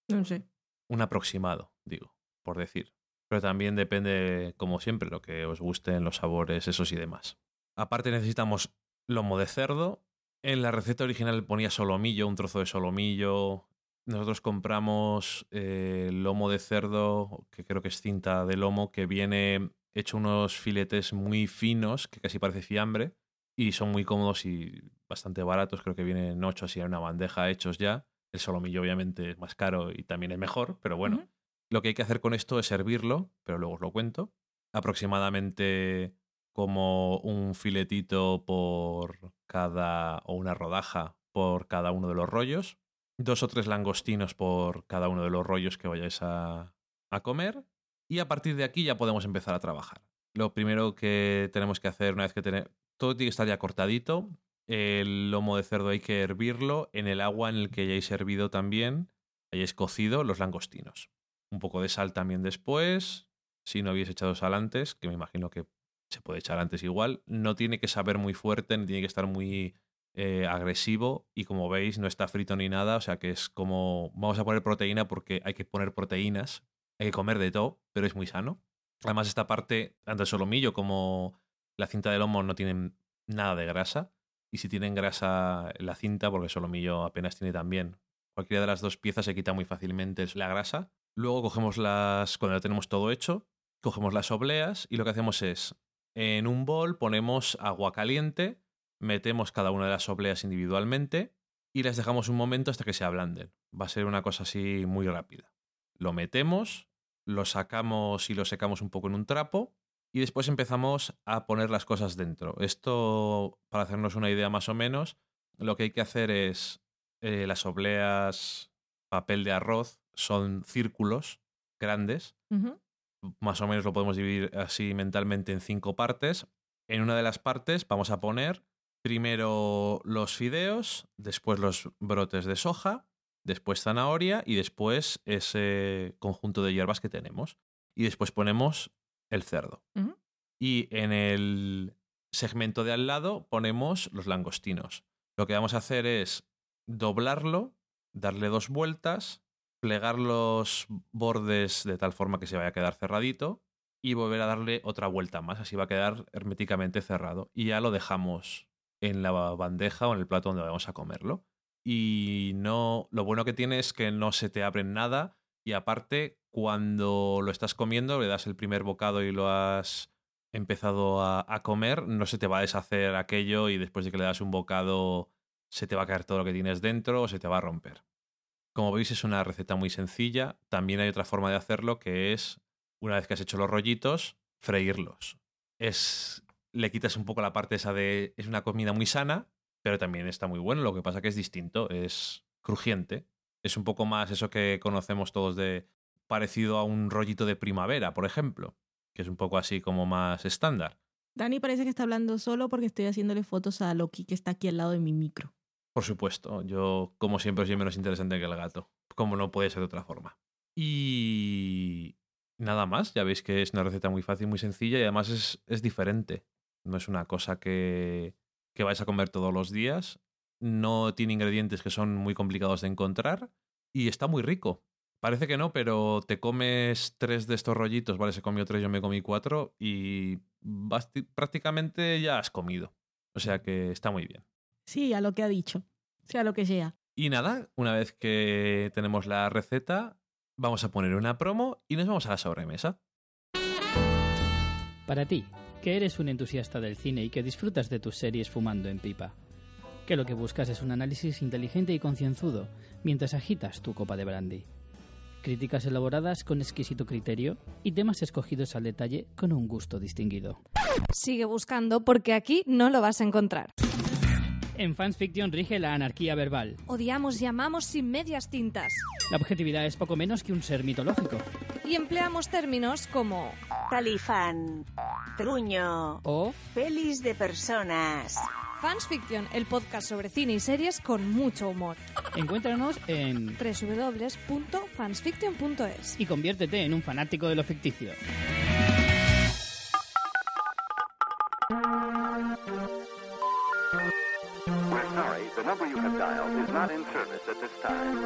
No sé. Un aproximado, digo, por decir. Pero también depende, como siempre, lo que os gusten los sabores, esos y demás. Aparte necesitamos lomo de cerdo. En la receta original ponía solomillo, un trozo de solomillo. Nosotros compramos eh, lomo de cerdo, que creo que es cinta de lomo, que viene hecho unos filetes muy finos, que casi parece fiambre, y son muy cómodos y bastante baratos. Creo que vienen ocho así en una bandeja hechos ya. El solomillo obviamente es más caro y también es mejor, pero bueno. Lo que hay que hacer con esto es servirlo, pero luego os lo cuento. Aproximadamente como un filetito por cada, o una rodaja por cada uno de los rollos. Dos o tres langostinos por cada uno de los rollos que vayáis a, a comer. Y a partir de aquí ya podemos empezar a trabajar. Lo primero que tenemos que hacer una vez que tenemos... Todo tiene que estar ya cortadito. El lomo de cerdo hay que hervirlo en el agua en el que hayáis hervido también, hayáis cocido los langostinos. Un poco de sal también después, si no habéis echado sal antes, que me imagino que se puede echar antes igual. No tiene que saber muy fuerte, ni tiene que estar muy eh, agresivo y como veis no está frito ni nada, o sea que es como vamos a poner proteína porque hay que poner proteínas, hay que comer de todo, pero es muy sano. Además esta parte, tanto el solomillo como la cinta de lomo no tienen nada de grasa y si tienen grasa la cinta, porque el solomillo apenas tiene también, cualquiera de las dos piezas se quita muy fácilmente la grasa. Luego cogemos las, cuando ya tenemos todo hecho, cogemos las obleas y lo que hacemos es, en un bol ponemos agua caliente, metemos cada una de las obleas individualmente y las dejamos un momento hasta que se ablanden. Va a ser una cosa así muy rápida. Lo metemos, lo sacamos y lo secamos un poco en un trapo y después empezamos a poner las cosas dentro. Esto, para hacernos una idea más o menos, lo que hay que hacer es eh, las obleas, papel de arroz, son círculos grandes. Más o menos lo podemos dividir así mentalmente en cinco partes. En una de las partes vamos a poner primero los fideos, después los brotes de soja, después zanahoria y después ese conjunto de hierbas que tenemos. Y después ponemos el cerdo. Y en el segmento de al lado ponemos los langostinos. Lo que vamos a hacer es doblarlo, darle dos vueltas, plegar los bordes de tal forma que se vaya a quedar cerradito y volver a darle otra vuelta más, así va a quedar herméticamente cerrado. Y ya lo dejamos en la bandeja o en el plato donde vamos a comerlo. Y no, lo bueno que tiene es que no se te abre nada y aparte cuando lo estás comiendo, le das el primer bocado y lo has empezado a, a comer, no se te va a deshacer aquello y después de que le das un bocado se te va a caer todo lo que tienes dentro o se te va a romper. Como veis es una receta muy sencilla. También hay otra forma de hacerlo que es, una vez que has hecho los rollitos, freírlos. Es, le quitas un poco la parte esa de, es una comida muy sana, pero también está muy bueno. Lo que pasa que es distinto, es crujiente. Es un poco más eso que conocemos todos de parecido a un rollito de primavera, por ejemplo, que es un poco así como más estándar. Dani parece que está hablando solo porque estoy haciéndole fotos a Loki que está aquí al lado de mi micro. Por supuesto, yo como siempre soy menos interesante que el gato, como no puede ser de otra forma. Y nada más, ya veis que es una receta muy fácil, muy sencilla y además es, es diferente. No es una cosa que, que vais a comer todos los días, no tiene ingredientes que son muy complicados de encontrar y está muy rico. Parece que no, pero te comes tres de estos rollitos, vale, se comió tres, yo me comí cuatro y prácticamente ya has comido. O sea que está muy bien. Sí, a lo que ha dicho. Sea lo que sea. Y nada, una vez que tenemos la receta, vamos a poner una promo y nos vamos a la sobremesa. Para ti, que eres un entusiasta del cine y que disfrutas de tus series fumando en pipa. Que lo que buscas es un análisis inteligente y concienzudo mientras agitas tu copa de brandy. Críticas elaboradas con exquisito criterio y temas escogidos al detalle con un gusto distinguido. Sigue buscando porque aquí no lo vas a encontrar. En Fans Fiction rige la anarquía verbal. Odiamos y amamos sin medias tintas. La objetividad es poco menos que un ser mitológico. Y empleamos términos como Talifán, truño, O pelis de personas. Fans Fiction, el podcast sobre cine y series con mucho humor. encuéntranos en www.fansfiction.es y conviértete en un fanático de lo ficticio. The number you have dialed is not in service at this time.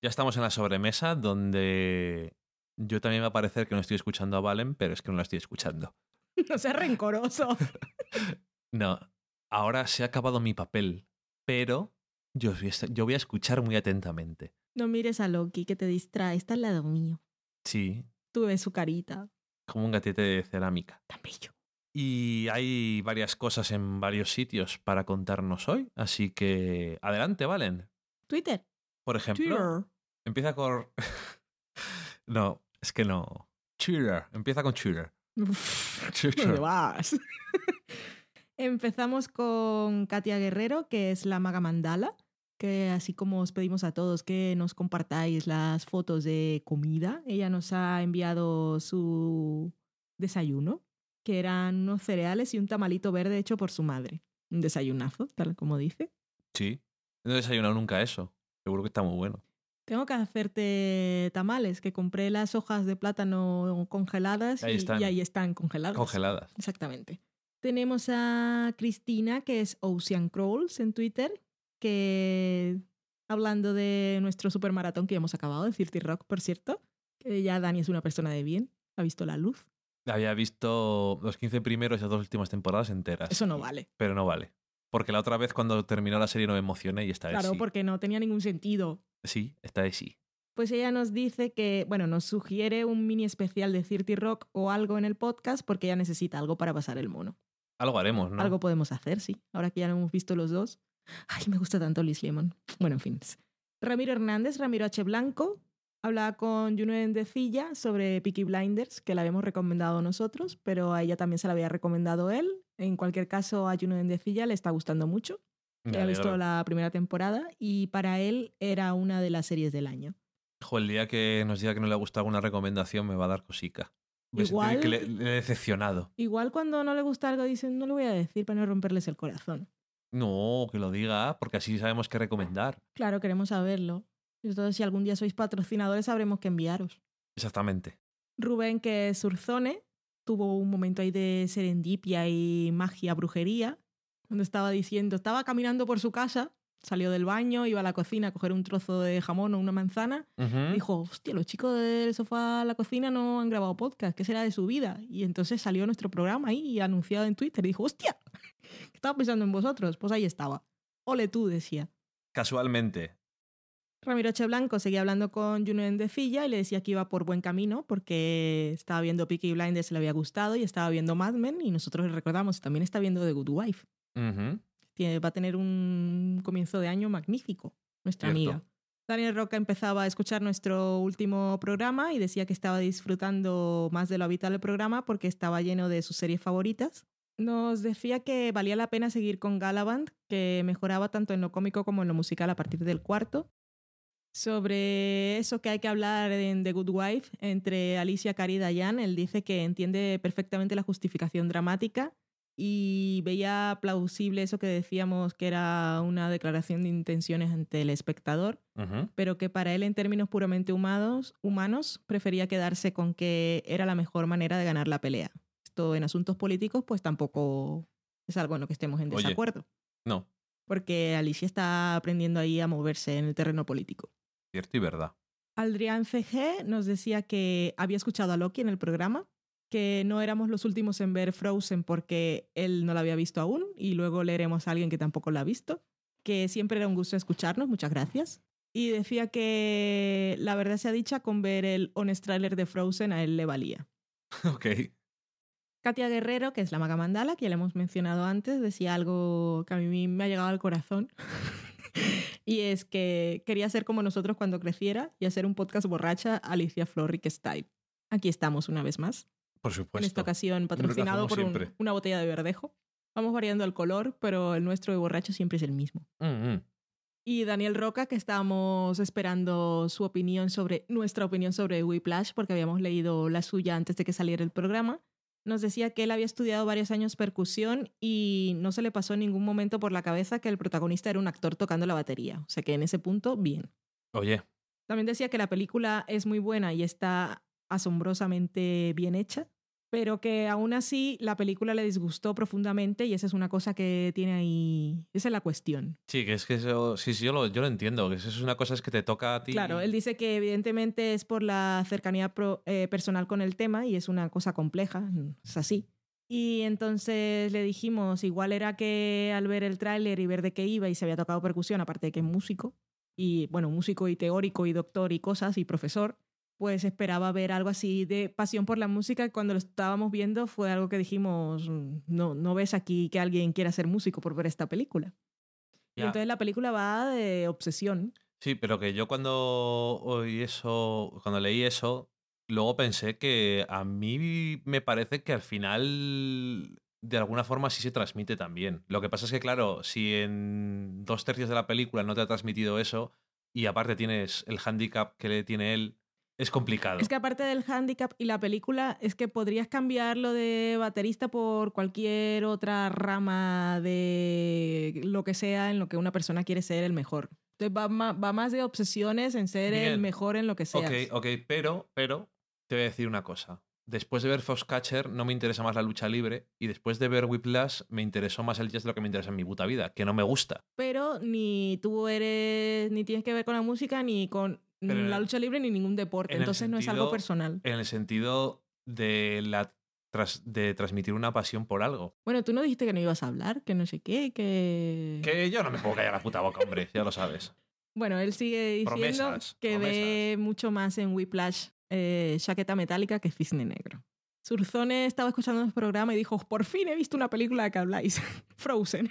Ya estamos en la sobremesa donde yo también va a parecer que no estoy escuchando a Valen, pero es que no la estoy escuchando. No seas rencoroso. No, ahora se ha acabado mi papel, pero yo voy a, estar- yo voy a escuchar muy atentamente. No mires a Loki, que te distrae. Está al lado mío. Sí, Tú ves su carita. como un gatete de cerámica. Tan bello. Y hay varias cosas en varios sitios para contarnos hoy, así que adelante, Valen. Twitter. Por ejemplo, Twitter. empieza con... no, es que no. Twitter, empieza con Twitter. Twitter. ¿Dónde vas? Empezamos con Katia Guerrero, que es la maga mandala, que así como os pedimos a todos que nos compartáis las fotos de comida, ella nos ha enviado su desayuno, que eran unos cereales y un tamalito verde hecho por su madre. Un desayunazo, tal como dice. Sí. No he desayunado nunca eso. Seguro que está muy bueno. Tengo que hacerte tamales, que compré las hojas de plátano congeladas Ahí y, ahí están congeladas. Congeladas. Exactamente. Tenemos a Cristina, que es Ocean Crawls en Twitter, que hablando de nuestro supermaratón que hemos acabado, de 30 Rock, por cierto, que ya Dani es una persona de bien, ha visto la luz. Había visto los 15 primeros y las dos últimas temporadas enteras. Eso no vale. Pero no vale. Porque la otra vez cuando terminó la serie no me emocioné y esta vez Claro, sí. porque no tenía ningún sentido. Sí, esta vez sí. Pues ella nos dice que, bueno, nos sugiere un mini especial de 30 Rock o algo en el podcast porque ella necesita algo para pasar el mono. Algo haremos, ¿no? Algo podemos hacer, sí. Ahora que ya lo hemos visto los dos. Ay, me gusta tanto Liz Lemon. Bueno, en fin. Ramiro Hernández, Ramiro H. Blanco, habla con Juno Endecilla sobre Peaky Blinders, que la habíamos recomendado nosotros, pero a ella también se la había recomendado él. En cualquier caso, a Juno Endecilla le está gustando mucho. Ya ha visto la primera temporada y para él era una de las series del año. Jo, el día que nos diga que no le ha gustado alguna recomendación me va a dar cosica. Igual- que le, le he decepcionado. Igual cuando no le gusta algo dicen, no le voy a decir para no romperles el corazón. No, que lo diga, porque así sabemos qué recomendar. Claro, queremos saberlo. Entonces, si algún día sois patrocinadores, sabremos que enviaros. Exactamente. Rubén, que es Surzone, tuvo un momento ahí de serendipia y magia, brujería, donde estaba diciendo, estaba caminando por su casa, salió del baño, iba a la cocina a coger un trozo de jamón o una manzana, dijo, hostia, los chicos del sofá a la cocina no han grabado podcast, ¿qué será de su vida? Y entonces salió nuestro programa ahí anunciado en Twitter y dijo, hostia, estaba pensando en vosotros. Pues ahí estaba. Ole tú, decía. Casualmente. Ramiro Blanco seguía hablando con Juno Endecilla y le decía que iba por buen camino porque estaba viendo Peaky Blinders, le había gustado y estaba viendo Mad Men y nosotros le recordamos, también está viendo The Good Wife. Tiene- va a tener un comienzo de año magnífico, nuestra Cierto. amiga. Daniel Roca empezaba a escuchar nuestro último programa y decía que estaba disfrutando más de lo habitual del programa porque estaba lleno de sus series favoritas. Nos decía que valía la pena seguir con Galaband, que mejoraba tanto en lo cómico como en lo musical a partir del cuarto. Sobre eso que hay que hablar en The Good Wife entre Alicia, Cari y Diane, él dice que entiende perfectamente la justificación dramática y veía plausible eso que decíamos que era una declaración de intenciones ante el espectador, pero que para él en términos puramente humanos, humanos prefería quedarse con que era la mejor manera de ganar la pelea. Esto en asuntos políticos pues tampoco es algo en lo que estemos en Oye. desacuerdo, No, porque Alicia está aprendiendo ahí a moverse en el terreno político. cierto y verdad. Adrián CG nos decía que había escuchado a Loki en el programa, que no éramos los últimos en ver Frozen porque él no la había visto aún y luego leeremos a alguien que tampoco la ha visto, que siempre era un gusto escucharnos, muchas gracias. Y decía que la verdad sea dicha, con ver el honest trailer de Frozen a él le valía. ok. Katia Guerrero, que es la maga mandala, que ya le hemos mencionado antes, decía algo que a mí me ha llegado al corazón. y es que quería ser como nosotros cuando creciera y hacer un podcast borracha Alicia Florrick Style. Aquí estamos una vez más. Por En supuesto. esta ocasión patrocinado por un- una botella de verdejo. Vamos variando el color, pero el nuestro de borracho siempre es el mismo. Mm, mm. Y Daniel Roca, que estábamos esperando su opinión sobre, nuestra opinión sobre Whiplash, porque habíamos leído la suya antes de que saliera el programa, nos decía que él había estudiado varios años percusión y no se le pasó en ningún momento por la cabeza que el protagonista era un actor tocando la batería. O sea que en ese punto, bien. Oye, También decía que la película es muy buena y está asombrosamente bien hecha, pero que aún así la película le disgustó profundamente y esa es una cosa que tiene ahí, esa es la cuestión. sí, que es que eso, sí, sí, yo lo, yo lo entiendo, que eso es una cosa es que te toca a ti. Claro, él dice que evidentemente es por la cercanía pro- eh, personal con el tema y es una cosa compleja, es así. Y entonces le dijimos, igual era que al ver el tráiler y ver de qué iba y se había tocado percusión, aparte de que es músico, y bueno, músico y teórico y doctor y cosas y profesor, pues esperaba ver algo así de pasión por la música. Cuando lo estábamos viendo fue algo que dijimos, "Mm, no, no ves aquí que alguien quiera ser músico por ver esta película. Y entonces la película va de obsesión. Sí, pero que yo cuando oí eso, cuando leí eso, luego pensé que a mí me parece que al final de alguna forma sí se transmite también. Lo que pasa es que, claro, si en dos tercios de la película no te ha transmitido eso y aparte tienes el handicap que le tiene él, es complicado. Es que aparte del handicap y la película, es que podrías cambiarlo de baterista por cualquier otra rama de lo que sea en lo que una persona quiere ser el mejor. Entonces va, ma- va más de obsesiones en ser el mejor en lo que seas. Ok, ok, pero, pero te voy a decir una cosa. Después de ver Foxcatcher no me interesa más la lucha libre y después de ver Whiplash me interesó más el jazz de lo que me interesa en mi puta vida, que no me gusta. Pero ni tú eres, ni tienes que ver con la música, ni con Pero en la lucha libre, ni ningún deporte. Entonces no es algo personal. En el sentido de la tras- de transmitir una pasión por algo. Bueno, tú no dijiste que no ibas a hablar, que no sé qué, que... Que yo no me puedo callar la puta boca, hombre, ya lo sabes. Bueno, él sigue diciendo Promesas, que ve mucho más en Whiplash eh, Chaqueta Metálica que Cisne Negro. Surzone estaba escuchando el programa y dijo, por fin he visto una película de que habláis, Frozen.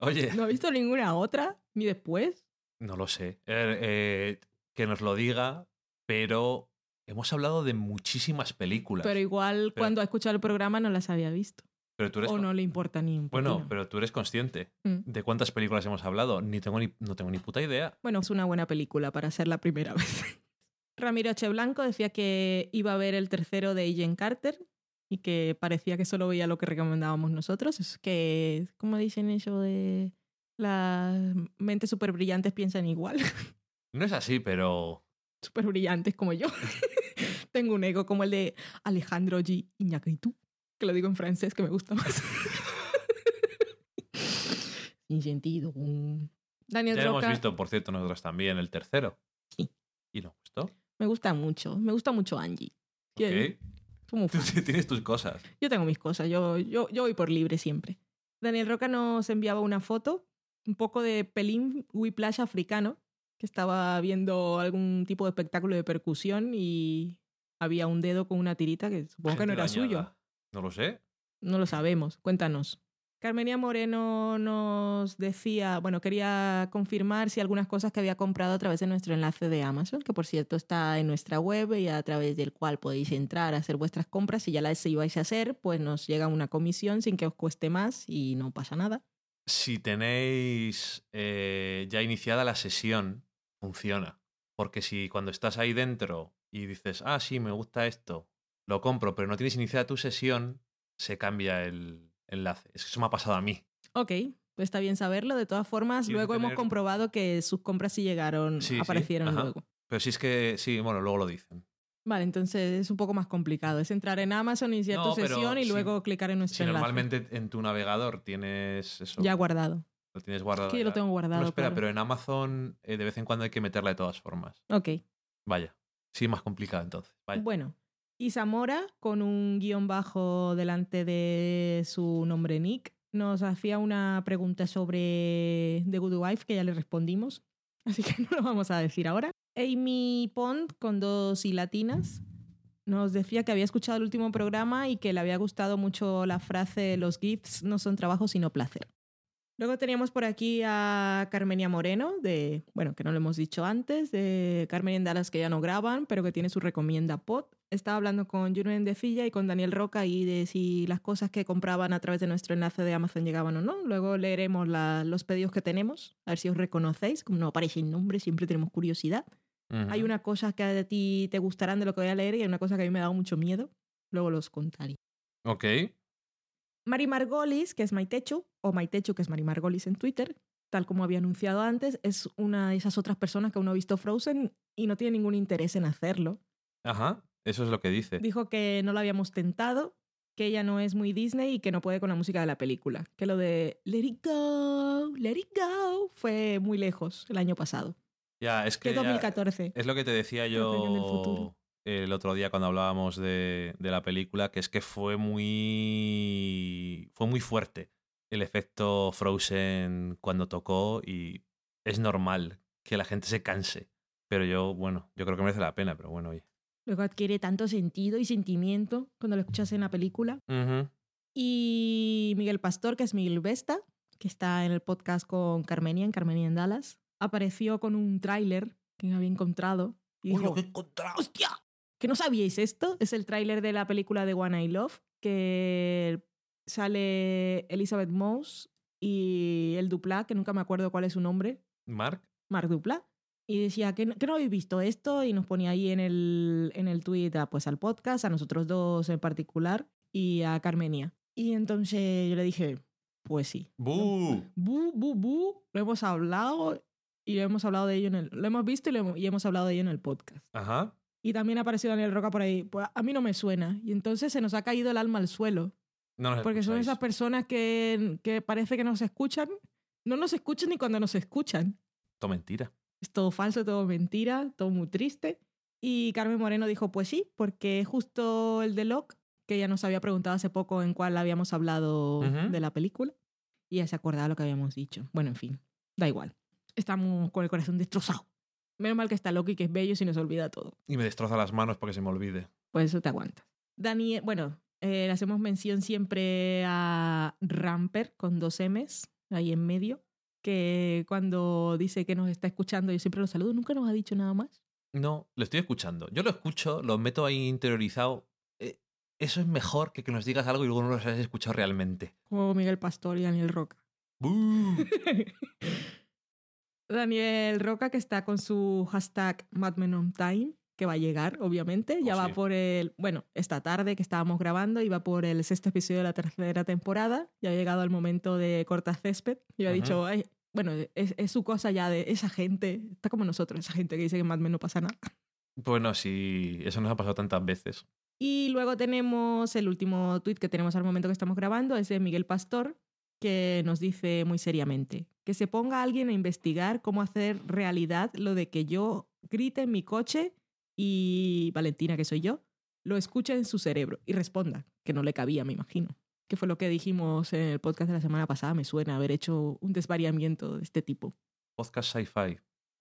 Oye, No he visto ninguna otra, ni después. no lo sé. Eh, eh, que nos lo diga, pero hemos hablado de muchísimas películas. Pero igual Pero- cuando ha escuchado el programa no las había visto. Pero tú eres O no le importa ni un Bueno, pero tú eres consciente Mm. de cuántas películas hemos hablado. Ni tengo ni, no tengo ni puta idea. Bueno, es una buena película para ser la primera vez. Ramiro H. Blanco decía que iba a ver el tercero de Agent Carter y que parecía que solo veía lo que recomendábamos nosotros. Es que, ¿cómo dicen eso de Las mentes súper brillantes piensan igual. No es así, pero Súper brillantes como yo. Tengo un ego como el de Alejandro G. Iñárritu, que lo digo en francés, que me gusta más. Sin sentido. Daniel ya hemos visto, por cierto, nosotros también el tercero. Sí. ¿Y nos gustó? me gusta mucho. Me gusta mucho Angie. Tú tienes tus cosas. Yo tengo mis cosas, yo, yo, yo voy por libre siempre. Daniel Roca nos enviaba una foto, un poco de pelín whiplash africano, que estaba viendo algún tipo de espectáculo de percusión y había un dedo con una tirita que supongo que no era suyo. dañada. No lo sé. No lo sabemos, cuéntanos. Carmenia Moreno nos decía, bueno, quería confirmar si algunas cosas que había comprado a través de nuestro enlace de Amazon, que por cierto está en nuestra web y a través del cual podéis entrar a hacer vuestras compras. Si ya las ibais a hacer, pues nos llega una comisión sin que os cueste más y no pasa nada. Si tenéis eh, ya iniciada la sesión, funciona. Porque si cuando estás ahí dentro y dices, ah, sí, me gusta esto, lo compro, pero no tienes iniciada tu sesión, se cambia el enlace. Eso me ha pasado a mí. Ok, pues está bien saberlo. De todas formas, luego hemos comprobado que sus compras sí llegaron, Sí, sí, aparecieron ajá. luego. Pero si es que, sí, bueno, luego lo dicen. Vale, entonces es un poco más complicado. Es entrar en Amazon, iniciar No, tu sesión y si- luego clicar en nuestro Si enlace. normalmente en tu navegador tienes eso, Ya guardado. Lo tienes guardado. Es que yo lo tengo guardado. No, espera, claro. pero en Amazon eh, de vez en cuando hay que meterla de todas formas. Ok. Vaya. Sí, más complicado entonces. Vaya. Bueno, y Zamora, con un guion bajo delante de su nombre Nick, nos hacía una pregunta sobre The Good Wife que ya le respondimos, así que no lo vamos a decir ahora. Amy Pond, con dos y latinas, nos decía que había escuchado el último programa y que le había gustado mucho la frase los gifts no son trabajo sino placer. Luego teníamos por aquí a Carmenia Moreno, de, bueno, que no lo hemos dicho antes, de Carmen en Dallas que ya no graban, pero que tiene su recomienda pod. Estaba hablando con Julen de Filla y con Daniel Roca y de si las cosas que compraban a través de nuestro enlace de Amazon llegaban o no. Luego leeremos la- los pedidos que tenemos, a ver si os reconocéis. Como no aparece el nombre, siempre tenemos curiosidad. Ujú. Hay una cosa que a ti te gustarán de lo que voy a leer y hay una cosa que a mí me ha dado mucho miedo. Luego los contaré. Ok. Mari Margolis, que es Maitechu, o Maitechu, que es Mari Margolis en Twitter, tal como había anunciado antes, es una de esas otras personas que aún no ha visto Frozen y no tiene ningún interés en hacerlo. Ajá. Eso es lo que dice. Dijo que no la habíamos tentado, que ella no es muy Disney y que no puede con la música de la película. Que lo de Let It Go, Let It Go fue muy lejos el año pasado. Ya, es que Que ya- 2014. es lo que te decía yo futuro. El otro día cuando hablábamos de, de la película, que es que fue muy fue muy fuerte el efecto Frozen cuando tocó y es normal que la gente se canse. Pero yo, bueno, yo creo que merece la pena, pero bueno, oye. Luego adquiere tanto sentido y sentimiento cuando lo escuchas en la película. Y Miguel Pastor, que es Miguel Vesta, que está en el podcast con Carmenia, en Carmenia en Dallas, apareció con un tráiler que había encontrado. Y Uy, dijo, lo que he encontrado. ¡hostia! ¿Que no sabíais esto? Es el tráiler de la película de One I Love, que sale Elizabeth Moss y el Dupla, que nunca me acuerdo cuál es su nombre, Mark, Mark Dupla. Y decía que no, que no habéis visto esto y nos ponía ahí en el, en el tweet a, pues, al podcast, a nosotros dos en particular y a Carmenia. Y entonces yo le dije, pues sí. ¡Bu! Bu, bu, bu. Lo hemos hablado y hemos hablado de ello en el... Lo hemos visto y, lo hemos, y hemos hablado de ello en el podcast. Ajá. Y también ha aparecido Daniel Roca por ahí. Pues a mí no me suena. Y entonces se nos ha caído el alma al suelo. No Porque son esas personas que, que parece que nos escuchan. No nos escuchan ni cuando nos escuchan. Todo mentira. Es todo falso, todo mentira, todo muy triste. Y Carmen Moreno dijo, pues sí, porque justo el de Locke, que ella nos había preguntado hace poco en cuál habíamos hablado de la película, y ella se acordaba lo que habíamos dicho. Bueno, en fin, da igual. Estamos con el corazón destrozado. Menos mal que está Loki, que es bello y se nos olvida todo. Y me destroza las manos porque se me olvide. Pues eso te aguantas. Daniel, bueno, eh, le hacemos mención siempre a Ramper con dos M's ahí en medio, que cuando dice que nos está escuchando, yo siempre lo saludo, nunca nos ha dicho nada más. No, lo estoy escuchando. Yo lo escucho, lo meto ahí interiorizado. Eh, eso es mejor que que nos digas algo y luego no lo hayas escuchado realmente. Como Miguel Pastor y Daniel Roca. Daniel Roca que está con su hashtag Madmen on Time, que va a llegar, obviamente. Ya Oh, va sí. por el, bueno, esta tarde que estábamos grabando, iba por el sexto episodio de la tercera temporada. Ya ha llegado el momento de corta césped. He Ujú. dicho, "Ay, bueno, es, es su cosa ya de esa gente, está como nosotros, esa gente que dice que en Mad Men no pasa nada. Bueno, sí, eso nos ha pasado tantas veces. Y luego tenemos el último tuit que tenemos al momento que estamos grabando, es de Miguel Pastor, que nos dice muy seriamente que se ponga alguien a investigar cómo hacer realidad lo de que yo grite en mi coche y Valentina, que soy yo, lo escuche en su cerebro y responda, que no le cabía, me imagino. Que fue lo que dijimos en el podcast de la semana pasada, me suena haber hecho un desvariamiento de este tipo. Podcast sci-fi.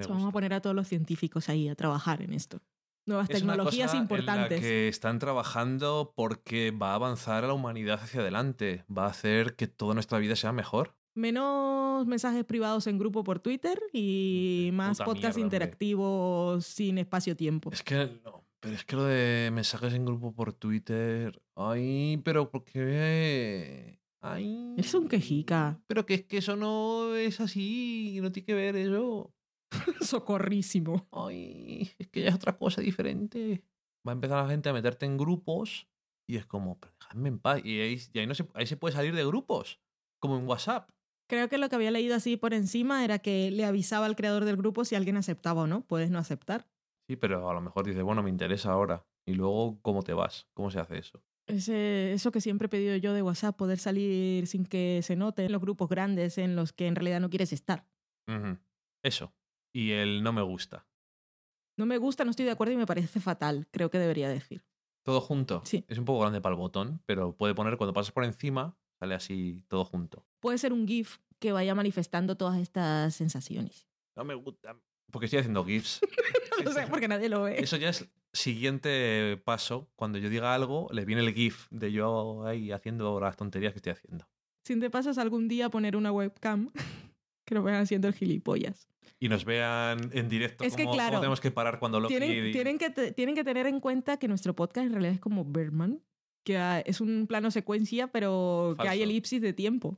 vamos a poner a todos los científicos ahí a trabajar en esto. Nuevas Es una tecnologías cosa en la importantes. que están trabajando porque va a avanzar a la humanidad hacia adelante. Va a hacer que toda nuestra vida sea mejor. Menos mensajes privados en grupo por Twitter y más Puta podcast mierda, hombre. interactivos sin espacio-tiempo. Es que no, pero es que lo de mensajes en grupo por Twitter. Ay, pero ¿por qué? Ay. Eres un quejica. Pero que es que eso no es así, no tiene que ver eso. Socorrísimo. Ay, es que ya es otra cosa diferente. Va a empezar la gente a meterte en grupos y es como, pero dejadme en paz. Y ahí, y ahí no se, ahí se puede salir de grupos, como en WhatsApp. Creo que lo que había leído así por encima era que le avisaba al creador del grupo si alguien aceptaba o no. Puedes no aceptar. Sí, pero a lo mejor dice, bueno, me interesa ahora. Y luego, ¿cómo te vas? ¿Cómo se hace eso? Ese, eso que siempre he pedido yo de WhatsApp, poder salir sin que se note en los grupos grandes en los que en realidad no quieres estar. Eso. Y el no me gusta. No me gusta, no estoy de acuerdo y me parece fatal, creo que debería decir. Todo junto. Sí. Es un poco grande para el botón, pero puede poner cuando pasas por encima, sale así todo junto. Puede ser un GIF que vaya manifestando todas estas sensaciones. No me gusta. Porque estoy haciendo GIFs. No sé, porque nadie lo ve. Eso ya es siguiente paso. Cuando yo diga algo, le viene el GIF de yo ahí haciendo las tonterías que estoy haciendo. Si te pasas algún día poner una webcam que lo vean haciendo el gilipollas. Y nos vean en directo Es que, cómo claro, tenemos que parar cuando lo Tienen, tienen, que te- tienen que tener en cuenta que nuestro podcast en realidad es como Berman, que ah, es un plano secuencia, pero que hay elipsis de tiempo.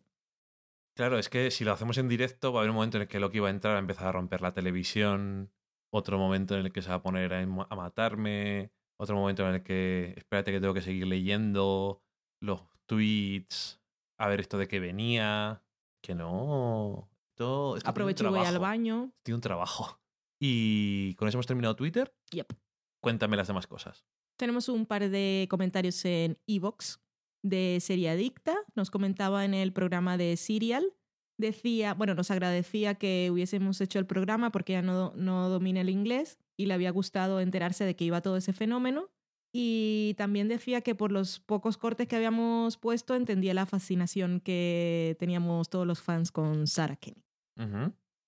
Claro, es que si lo hacemos en directo, va a haber un momento en el que Loki va a entrar a empezar a romper la televisión, otro momento en el que se va a poner a, a matarme, otro momento en el que, espérate que tengo que seguir leyendo los tweets, a ver esto de que venía, que no. Esto, Aprovecho y voy al baño. Tiene un trabajo. Y con eso hemos terminado Twitter. Yep. Cuéntame las demás cosas. Tenemos un par de comentarios en Evox de Serie Adicta. Nos comentaba en el programa de Serial. Decía, bueno, nos agradecía que hubiésemos hecho el programa porque ya no, no domina el inglés y le había gustado enterarse de que iba todo ese fenómeno. Y también decía que por los pocos cortes que habíamos puesto entendía la fascinación que teníamos todos los fans con Sarah Kenny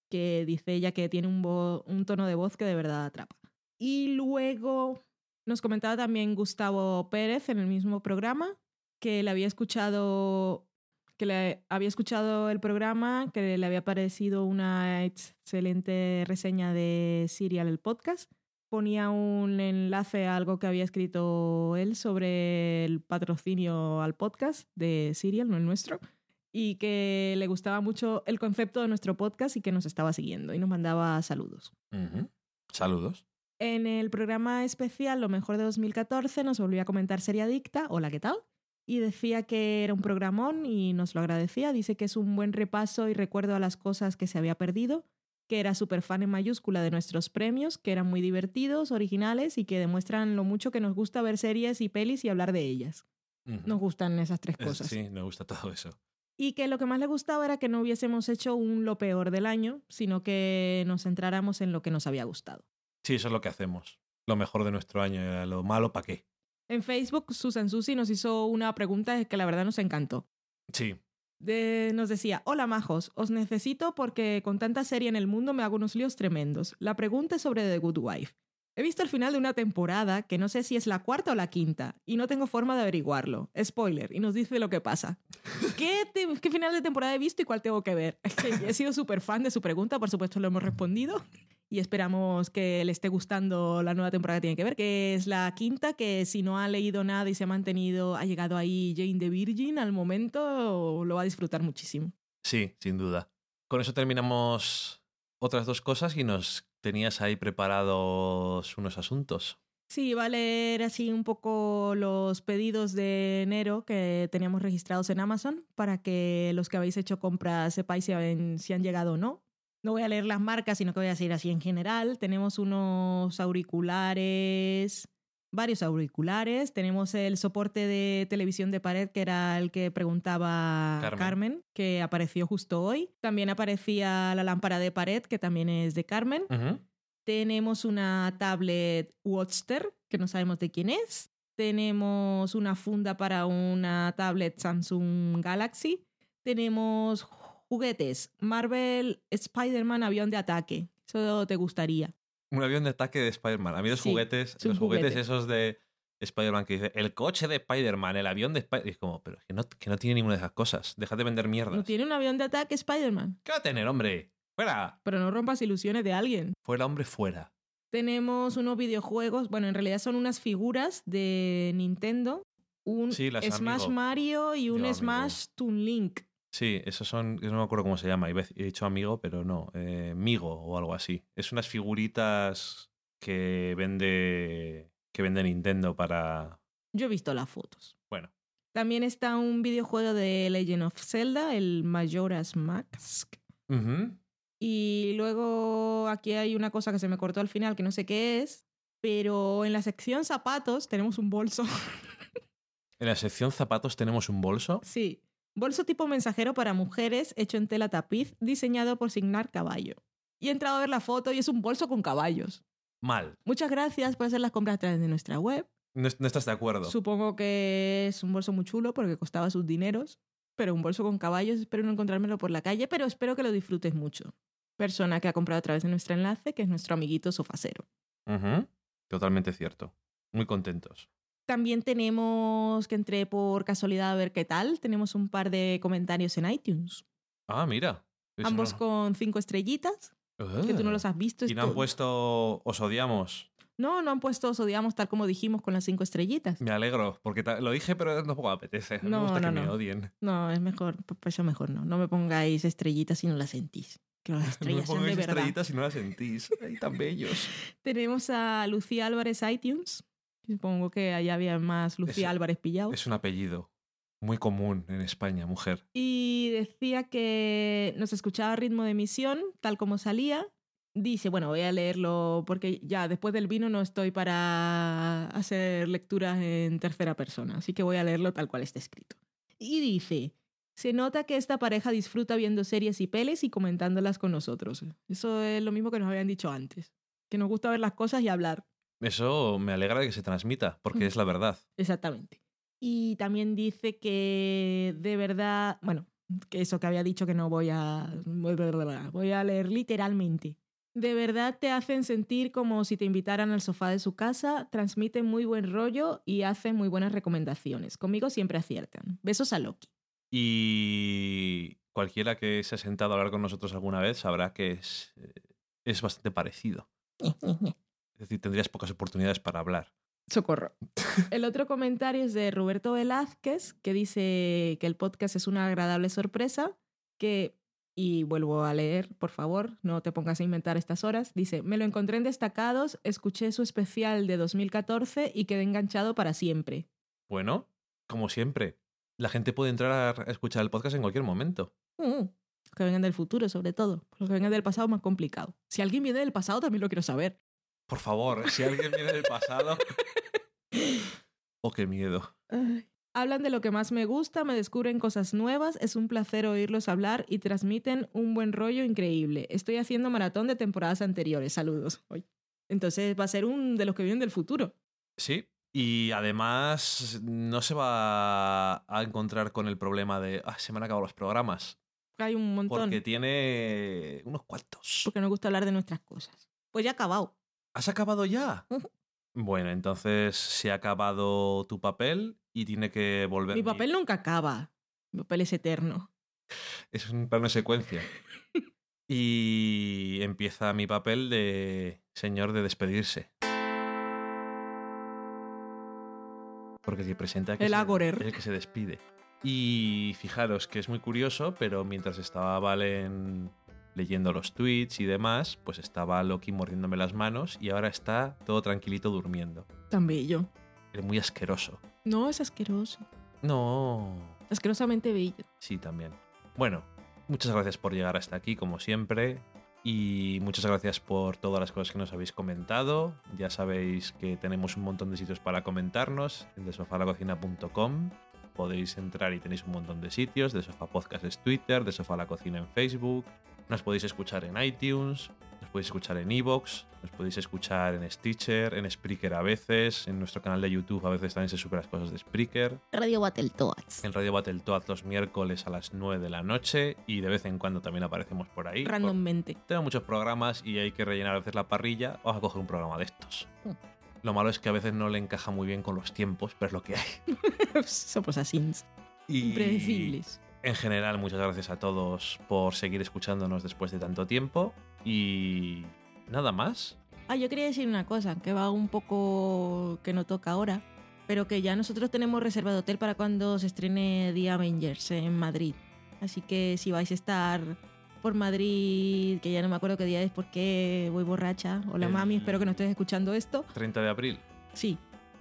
Que dice ella que tiene un tono de voz que de verdad atrapa. Y luego nos comentaba también Gustavo Pérez en el mismo programa que le había escuchado que le había escuchado el programa, que le había parecido una excelente reseña de Serial el podcast. Ponía un enlace a algo que había escrito él sobre el patrocinio al podcast de Serial, no el nuestro y que le gustaba mucho el concepto de nuestro podcast y que nos estaba siguiendo y nos mandaba saludos. Saludos. En el programa especial Lo mejor de 2014 nos volvió a comentar Serie Adicta, hola, ¿qué tal? Y decía que era un programón y nos lo agradecía. Dice que es un buen repaso y recuerdo a las cosas que se había perdido, que era súper fan en mayúscula de nuestros premios, que eran muy divertidos, originales y que demuestran lo mucho que nos gusta ver series y pelis y hablar de ellas. Nos gustan esas tres Es- cosas. Sí, me gusta todo eso. Y que lo que más le gustaba era que no hubiésemos hecho un lo peor del año, sino que nos centráramos en lo que nos había gustado. Sí, eso es lo que hacemos. Lo mejor de nuestro año, eh, lo malo, ¿para qué? En Facebook, Susan Susi nos hizo una pregunta que la verdad nos encantó. Sí. De- nos decía, hola majos, os necesito porque con tanta serie en el mundo me hago unos líos tremendos. La pregunta es sobre The Good Wife. He visto el final de una temporada que no sé si es la cuarta o la quinta y no tengo forma de averiguarlo. Spoiler, y nos dice lo que pasa. ¿Qué, te- qué final de temporada he visto y cuál tengo que ver? He sido súper fan de su pregunta, por supuesto lo hemos respondido y esperamos que le esté gustando la nueva temporada que tiene que ver, que es la quinta, que si no ha leído nada y se ha mantenido, ha llegado ahí Jane the Virgin al momento, lo va a disfrutar muchísimo. Sí, sin duda. Con eso terminamos otras dos cosas y nos tenías ahí preparados unos asuntos. Sí, va a leer así un poco los pedidos de enero que teníamos registrados en Amazon para que los que habéis hecho compras sepáis si han, si han llegado o no. No voy a leer las marcas, sino que voy a decir así en general. Tenemos unos auriculares, varios auriculares. Tenemos el soporte de televisión de pared, que era el que preguntaba Carmen. Carmen, que apareció justo hoy. También aparecía la lámpara de pared, que también es de Carmen. Tenemos una tablet Watchster, que no sabemos de quién es. Tenemos una funda para una tablet Samsung Galaxy. Tenemos juguetes Marvel Spider-Man avión de ataque. Eso te gustaría. Un avión de ataque de Spider-Man. A mí los Sí, juguetes, los juguetes juguete. esos de Spider-Man que dice el coche de Spider-Man, el avión de Spider-Man. Es como, pero que no, que no tiene ninguna de esas cosas. Deja de vender mierdas. ¿No tiene un avión de ataque Spider-Man? ¿Qué va a tener, hombre? Fuera. Pero no rompas ilusiones de alguien. Fuera, hombre, fuera. Tenemos unos videojuegos, bueno, en realidad son unas figuras de Nintendo. Un Sí, Smash Amigo. Mario y un Yo. Smash Toon Link. Sí, esos son, no me acuerdo cómo se llama, he dicho amigo, pero no, eh, Migo o algo así. Es unas figuritas que vende que vende Nintendo para, Yo he visto las fotos. bueno, También está un videojuego de Legend of Zelda, el Majora's Mask. Y luego aquí hay una cosa que se me cortó al final, que no sé qué es, pero en la sección zapatos tenemos un bolso. En la sección zapatos tenemos un bolso. sí, bolso tipo mensajero para mujeres hecho en tela tapiz, diseñado por Signar Caballo. Y he entrado a ver la foto y es un bolso con caballos. Mal. Muchas gracias por hacer las compras a través de nuestra web. No, no estás de acuerdo. Supongo que es un bolso muy chulo porque costaba sus dineros, pero un bolso con caballos, espero no encontrármelo por la calle, pero espero que lo disfrutes mucho. Persona que ha comprado a través de nuestro enlace, que es nuestro amiguito sofacero. Ujú. Totalmente cierto. Muy contentos. También tenemos que entré por casualidad a ver qué tal. Tenemos un par de comentarios en iTunes. Ah, mira. Eso Ambos no- con cinco estrellitas, que tú no los has visto. Y no han esto- puesto os odiamos. No, no han puesto os odiamos tal como dijimos con las cinco estrellitas. Me alegro, porque lo dije, pero tampoco me apetece. No, No, me gusta no, que me no. odien. No, es mejor, por eso mejor no. No me pongáis estrellitas si no las sentís. Que las No me estrellas sean de pongáis verdad. estrellitas si no las sentís. Ay, tan bellos. Tenemos a Lucía Álvarez iTunes. Supongo que allá había más Lucía Es- Álvarez pillado. Es un apellido muy común en España, mujer. Y decía que nos escuchaba a ritmo de emisión, tal como salía. Dice, bueno, voy a leerlo porque ya después del vino no estoy para hacer lecturas en tercera persona, así que voy a leerlo tal cual está escrito. Y dice, se nota que esta pareja disfruta viendo series y pelis y comentándolas con nosotros. Eso es lo mismo que nos habían dicho antes, que nos gusta ver las cosas y hablar. Eso me alegra de que se transmita, porque es la verdad. Exactamente. Y también dice que de verdad, bueno, que eso que había dicho que no voy a voy a leer literalmente. De verdad te hacen sentir como si te invitaran al sofá de su casa, transmiten muy buen rollo y hacen muy buenas recomendaciones. Conmigo siempre aciertan. Besos a Loki. Y cualquiera que se ha sentado a hablar con nosotros alguna vez sabrá que es, eh, es bastante parecido. Es decir, tendrías pocas oportunidades para hablar. Socorro. El otro comentario es de Roberto Velázquez, que dice que el podcast es una agradable sorpresa, que, y vuelvo a leer, por favor, no te pongas a inventar estas horas, dice, me lo encontré en destacados, escuché su especial de 2014 y quedé enganchado para siempre. Bueno, como siempre, la gente puede entrar a escuchar el podcast en cualquier momento. Mm, Que vengan del futuro, sobre todo. Los que vengan del pasado, más complicado. Si alguien viene del pasado, también lo quiero saber. Por favor, si alguien viene del pasado. Oh, qué miedo. Ay. Hablan de lo que más me gusta, me descubren cosas nuevas, es un placer oírlos hablar y transmiten un buen rollo increíble. Estoy haciendo maratón de temporadas anteriores. Saludos. Entonces va a ser un de los que vienen del futuro. Sí. Y además no se va a encontrar con el problema de ah, se me han acabado los programas. Hay un montón. Porque tiene unos cuantos. Porque nos gusta hablar de nuestras cosas. Pues ya ha acabado. ¿Has acabado ya? Bueno, entonces se ha acabado tu papel y tiene que volver. Mi papel nunca acaba. Mi papel es eterno. Es un plano de secuencia. y empieza mi papel de señor de despedirse. Porque que presenta que El se- el que se despide. Y fijaros que es muy curioso, pero mientras estaba Valen leyendo los tweets y demás, pues estaba Loki mordiéndome las manos y ahora está todo tranquilito durmiendo. Tan bello. Es muy asqueroso. No, es asqueroso. No. Asquerosamente bello. Sí, también. Bueno, muchas gracias por llegar hasta aquí, como siempre. Y muchas gracias por todas las cosas que nos habéis comentado. Ya sabéis que tenemos un montón de sitios para comentarnos en desofalacocina.com. Podéis entrar y tenéis un montón de sitios. De Sofá Podcast es Twitter, de Sofá la Cocina en Facebook. Nos podéis escuchar en iTunes, nos podéis escuchar en Evox, nos podéis escuchar en Stitcher, en Spreaker a veces, en nuestro canal de YouTube a veces también se suben las cosas de Spreaker. Radio Battletoads. En Radio Battletoads los miércoles a las 9 de la noche y de vez en cuando también aparecemos por ahí. Randommente. Tengo muchos programas y hay que rellenar a veces la parrilla. Vamos a coger un programa de estos. Mm. Lo malo es que a veces no le encaja muy bien con los tiempos, pero es lo que hay. Somos así. Y Impredecibles. En general, muchas gracias a todos por seguir escuchándonos después de tanto tiempo. Y nada más. Ah, yo quería decir una cosa, que va un poco que no toca ahora, pero que ya nosotros tenemos reserva de hotel para cuando se estrene The Avengers en Madrid. Así que si vais a estar por Madrid, que ya no me acuerdo qué día es porque voy borracha. Hola El- mami, espero que no estés escuchando esto. 30 de abril. Sí,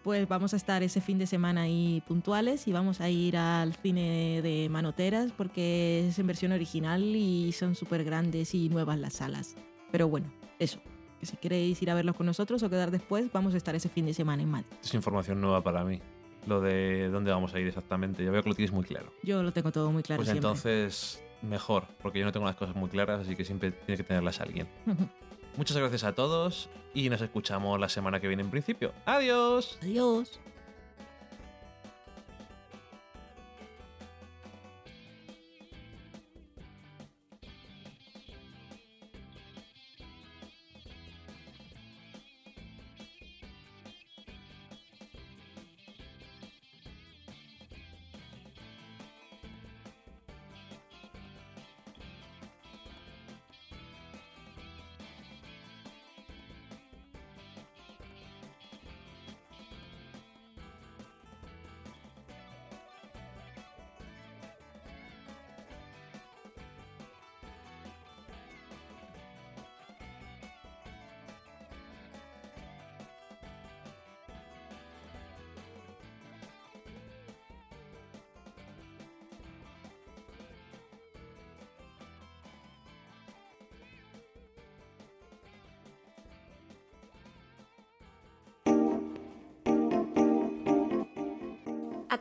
pues vamos a estar ese fin de semana ahí puntuales y vamos a ir al cine de Manoteras porque es en versión original y son súper grandes y nuevas las salas. Pero bueno, eso. Que si queréis ir a verlos con nosotros o quedar después, vamos a estar ese fin de semana en Madrid. Es información nueva para mí. Lo de dónde vamos a ir exactamente. Ya veo que lo tienes muy claro. Yo lo tengo todo muy claro pues siempre. entonces, mejor, porque yo no tengo las cosas muy claras, así que siempre tiene que tenerlas alguien. Muchas gracias a todos y nos escuchamos la semana que viene en principio. ¡Adiós! Adiós.